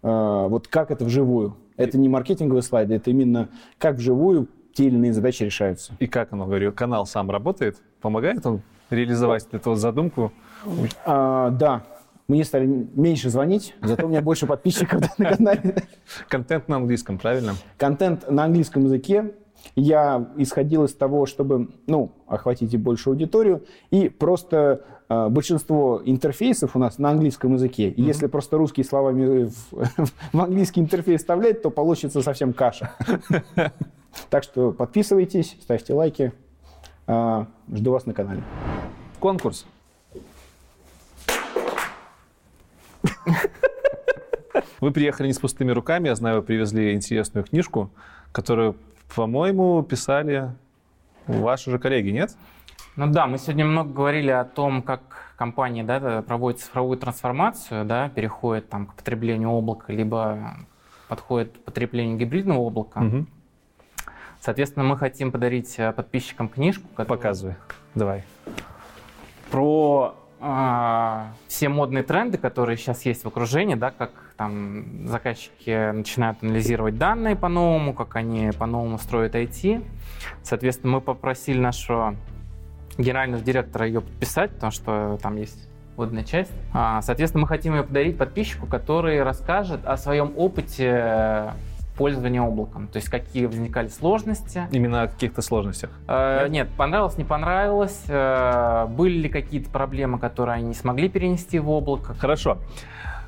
э, вот как это вживую. Это не маркетинговые слайды, это именно как вживую те или иные задачи решаются. И как оно, говорю, канал сам работает? Помогает он реализовать эту задумку? А, да, мне стали меньше звонить, зато у меня больше подписчиков на канале. Контент на английском, правильно? контент на английском языке. Я исходил из того, чтобы ну, охватить и большую аудиторию, и просто э, большинство интерфейсов у нас на английском языке. И если просто русские словами в, в английский интерфейс вставлять, то получится совсем каша. Так что подписывайтесь, ставьте лайки. Э, Жду вас на канале. Конкурс. Вы приехали не с пустыми руками, я знаю, вы привезли интересную книжку, которую, по-моему, писали ваши же коллеги, нет? Ну да, мы сегодня много говорили о том, как компания да, проводит цифровую трансформацию, да, переходит там, к потреблению облака, либо подходит к потреблению гибридного облака. Мгм. Соответственно, мы хотим подарить э, подписчикам книжку, которая Показывай. Давай. про все модные тренды, которые сейчас есть в окружении, да, как там заказчики начинают анализировать данные по-новому, как они по-новому строят IT. Соответственно, мы попросили нашего генерального директора ее подписать, потому что там есть водная часть. А, соответственно, мы хотим ее подарить подписчику, который расскажет о своем опыте пользования облаком, то есть какие возникали сложности. Именно о каких-то сложностях? Э, нет, понравилось, не понравилось. Э, были ли какие-то проблемы, которые они не смогли перенести в облако? Хорошо.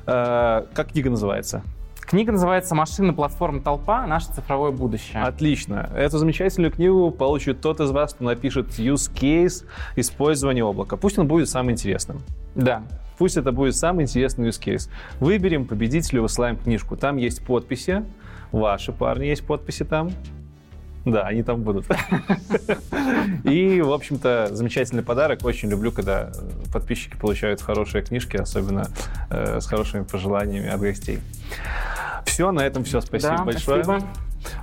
Э, как книга называется? Книга называется «Машина, платформа, толпа. Наше цифровое будущее». Отлично. Эту замечательную книгу получит тот из вас, кто напишет use case использования облака. Пусть он будет самым интересным. Да. Пусть это будет самый интересный use case. Выберем победителю, высылаем книжку. Там есть подписи. Ваши парни есть подписи там. Да, они там будут. И, в общем-то, замечательный подарок. Очень люблю, когда подписчики получают хорошие книжки, особенно э, с хорошими пожеланиями от гостей. Все, на этом все. Спасибо Да, большое. спасибо.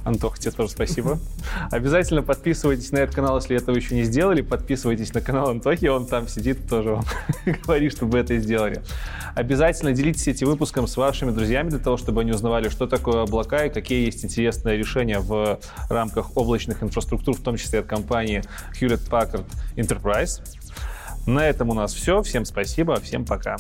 Антох, тебе тоже спасибо. Обязательно подписывайтесь на этот канал, если этого еще не сделали. Подписывайтесь на канал Антохи, он там сидит, тоже вам говорит, чтобы это сделали. Обязательно делитесь этим выпуском с вашими друзьями для того, чтобы они узнавали, что такое облака и какие есть интересные решения в рамках облачных инфраструктур, в том числе от компании Hewlett Packard Enterprise. На этом у нас все. Всем спасибо, всем пока.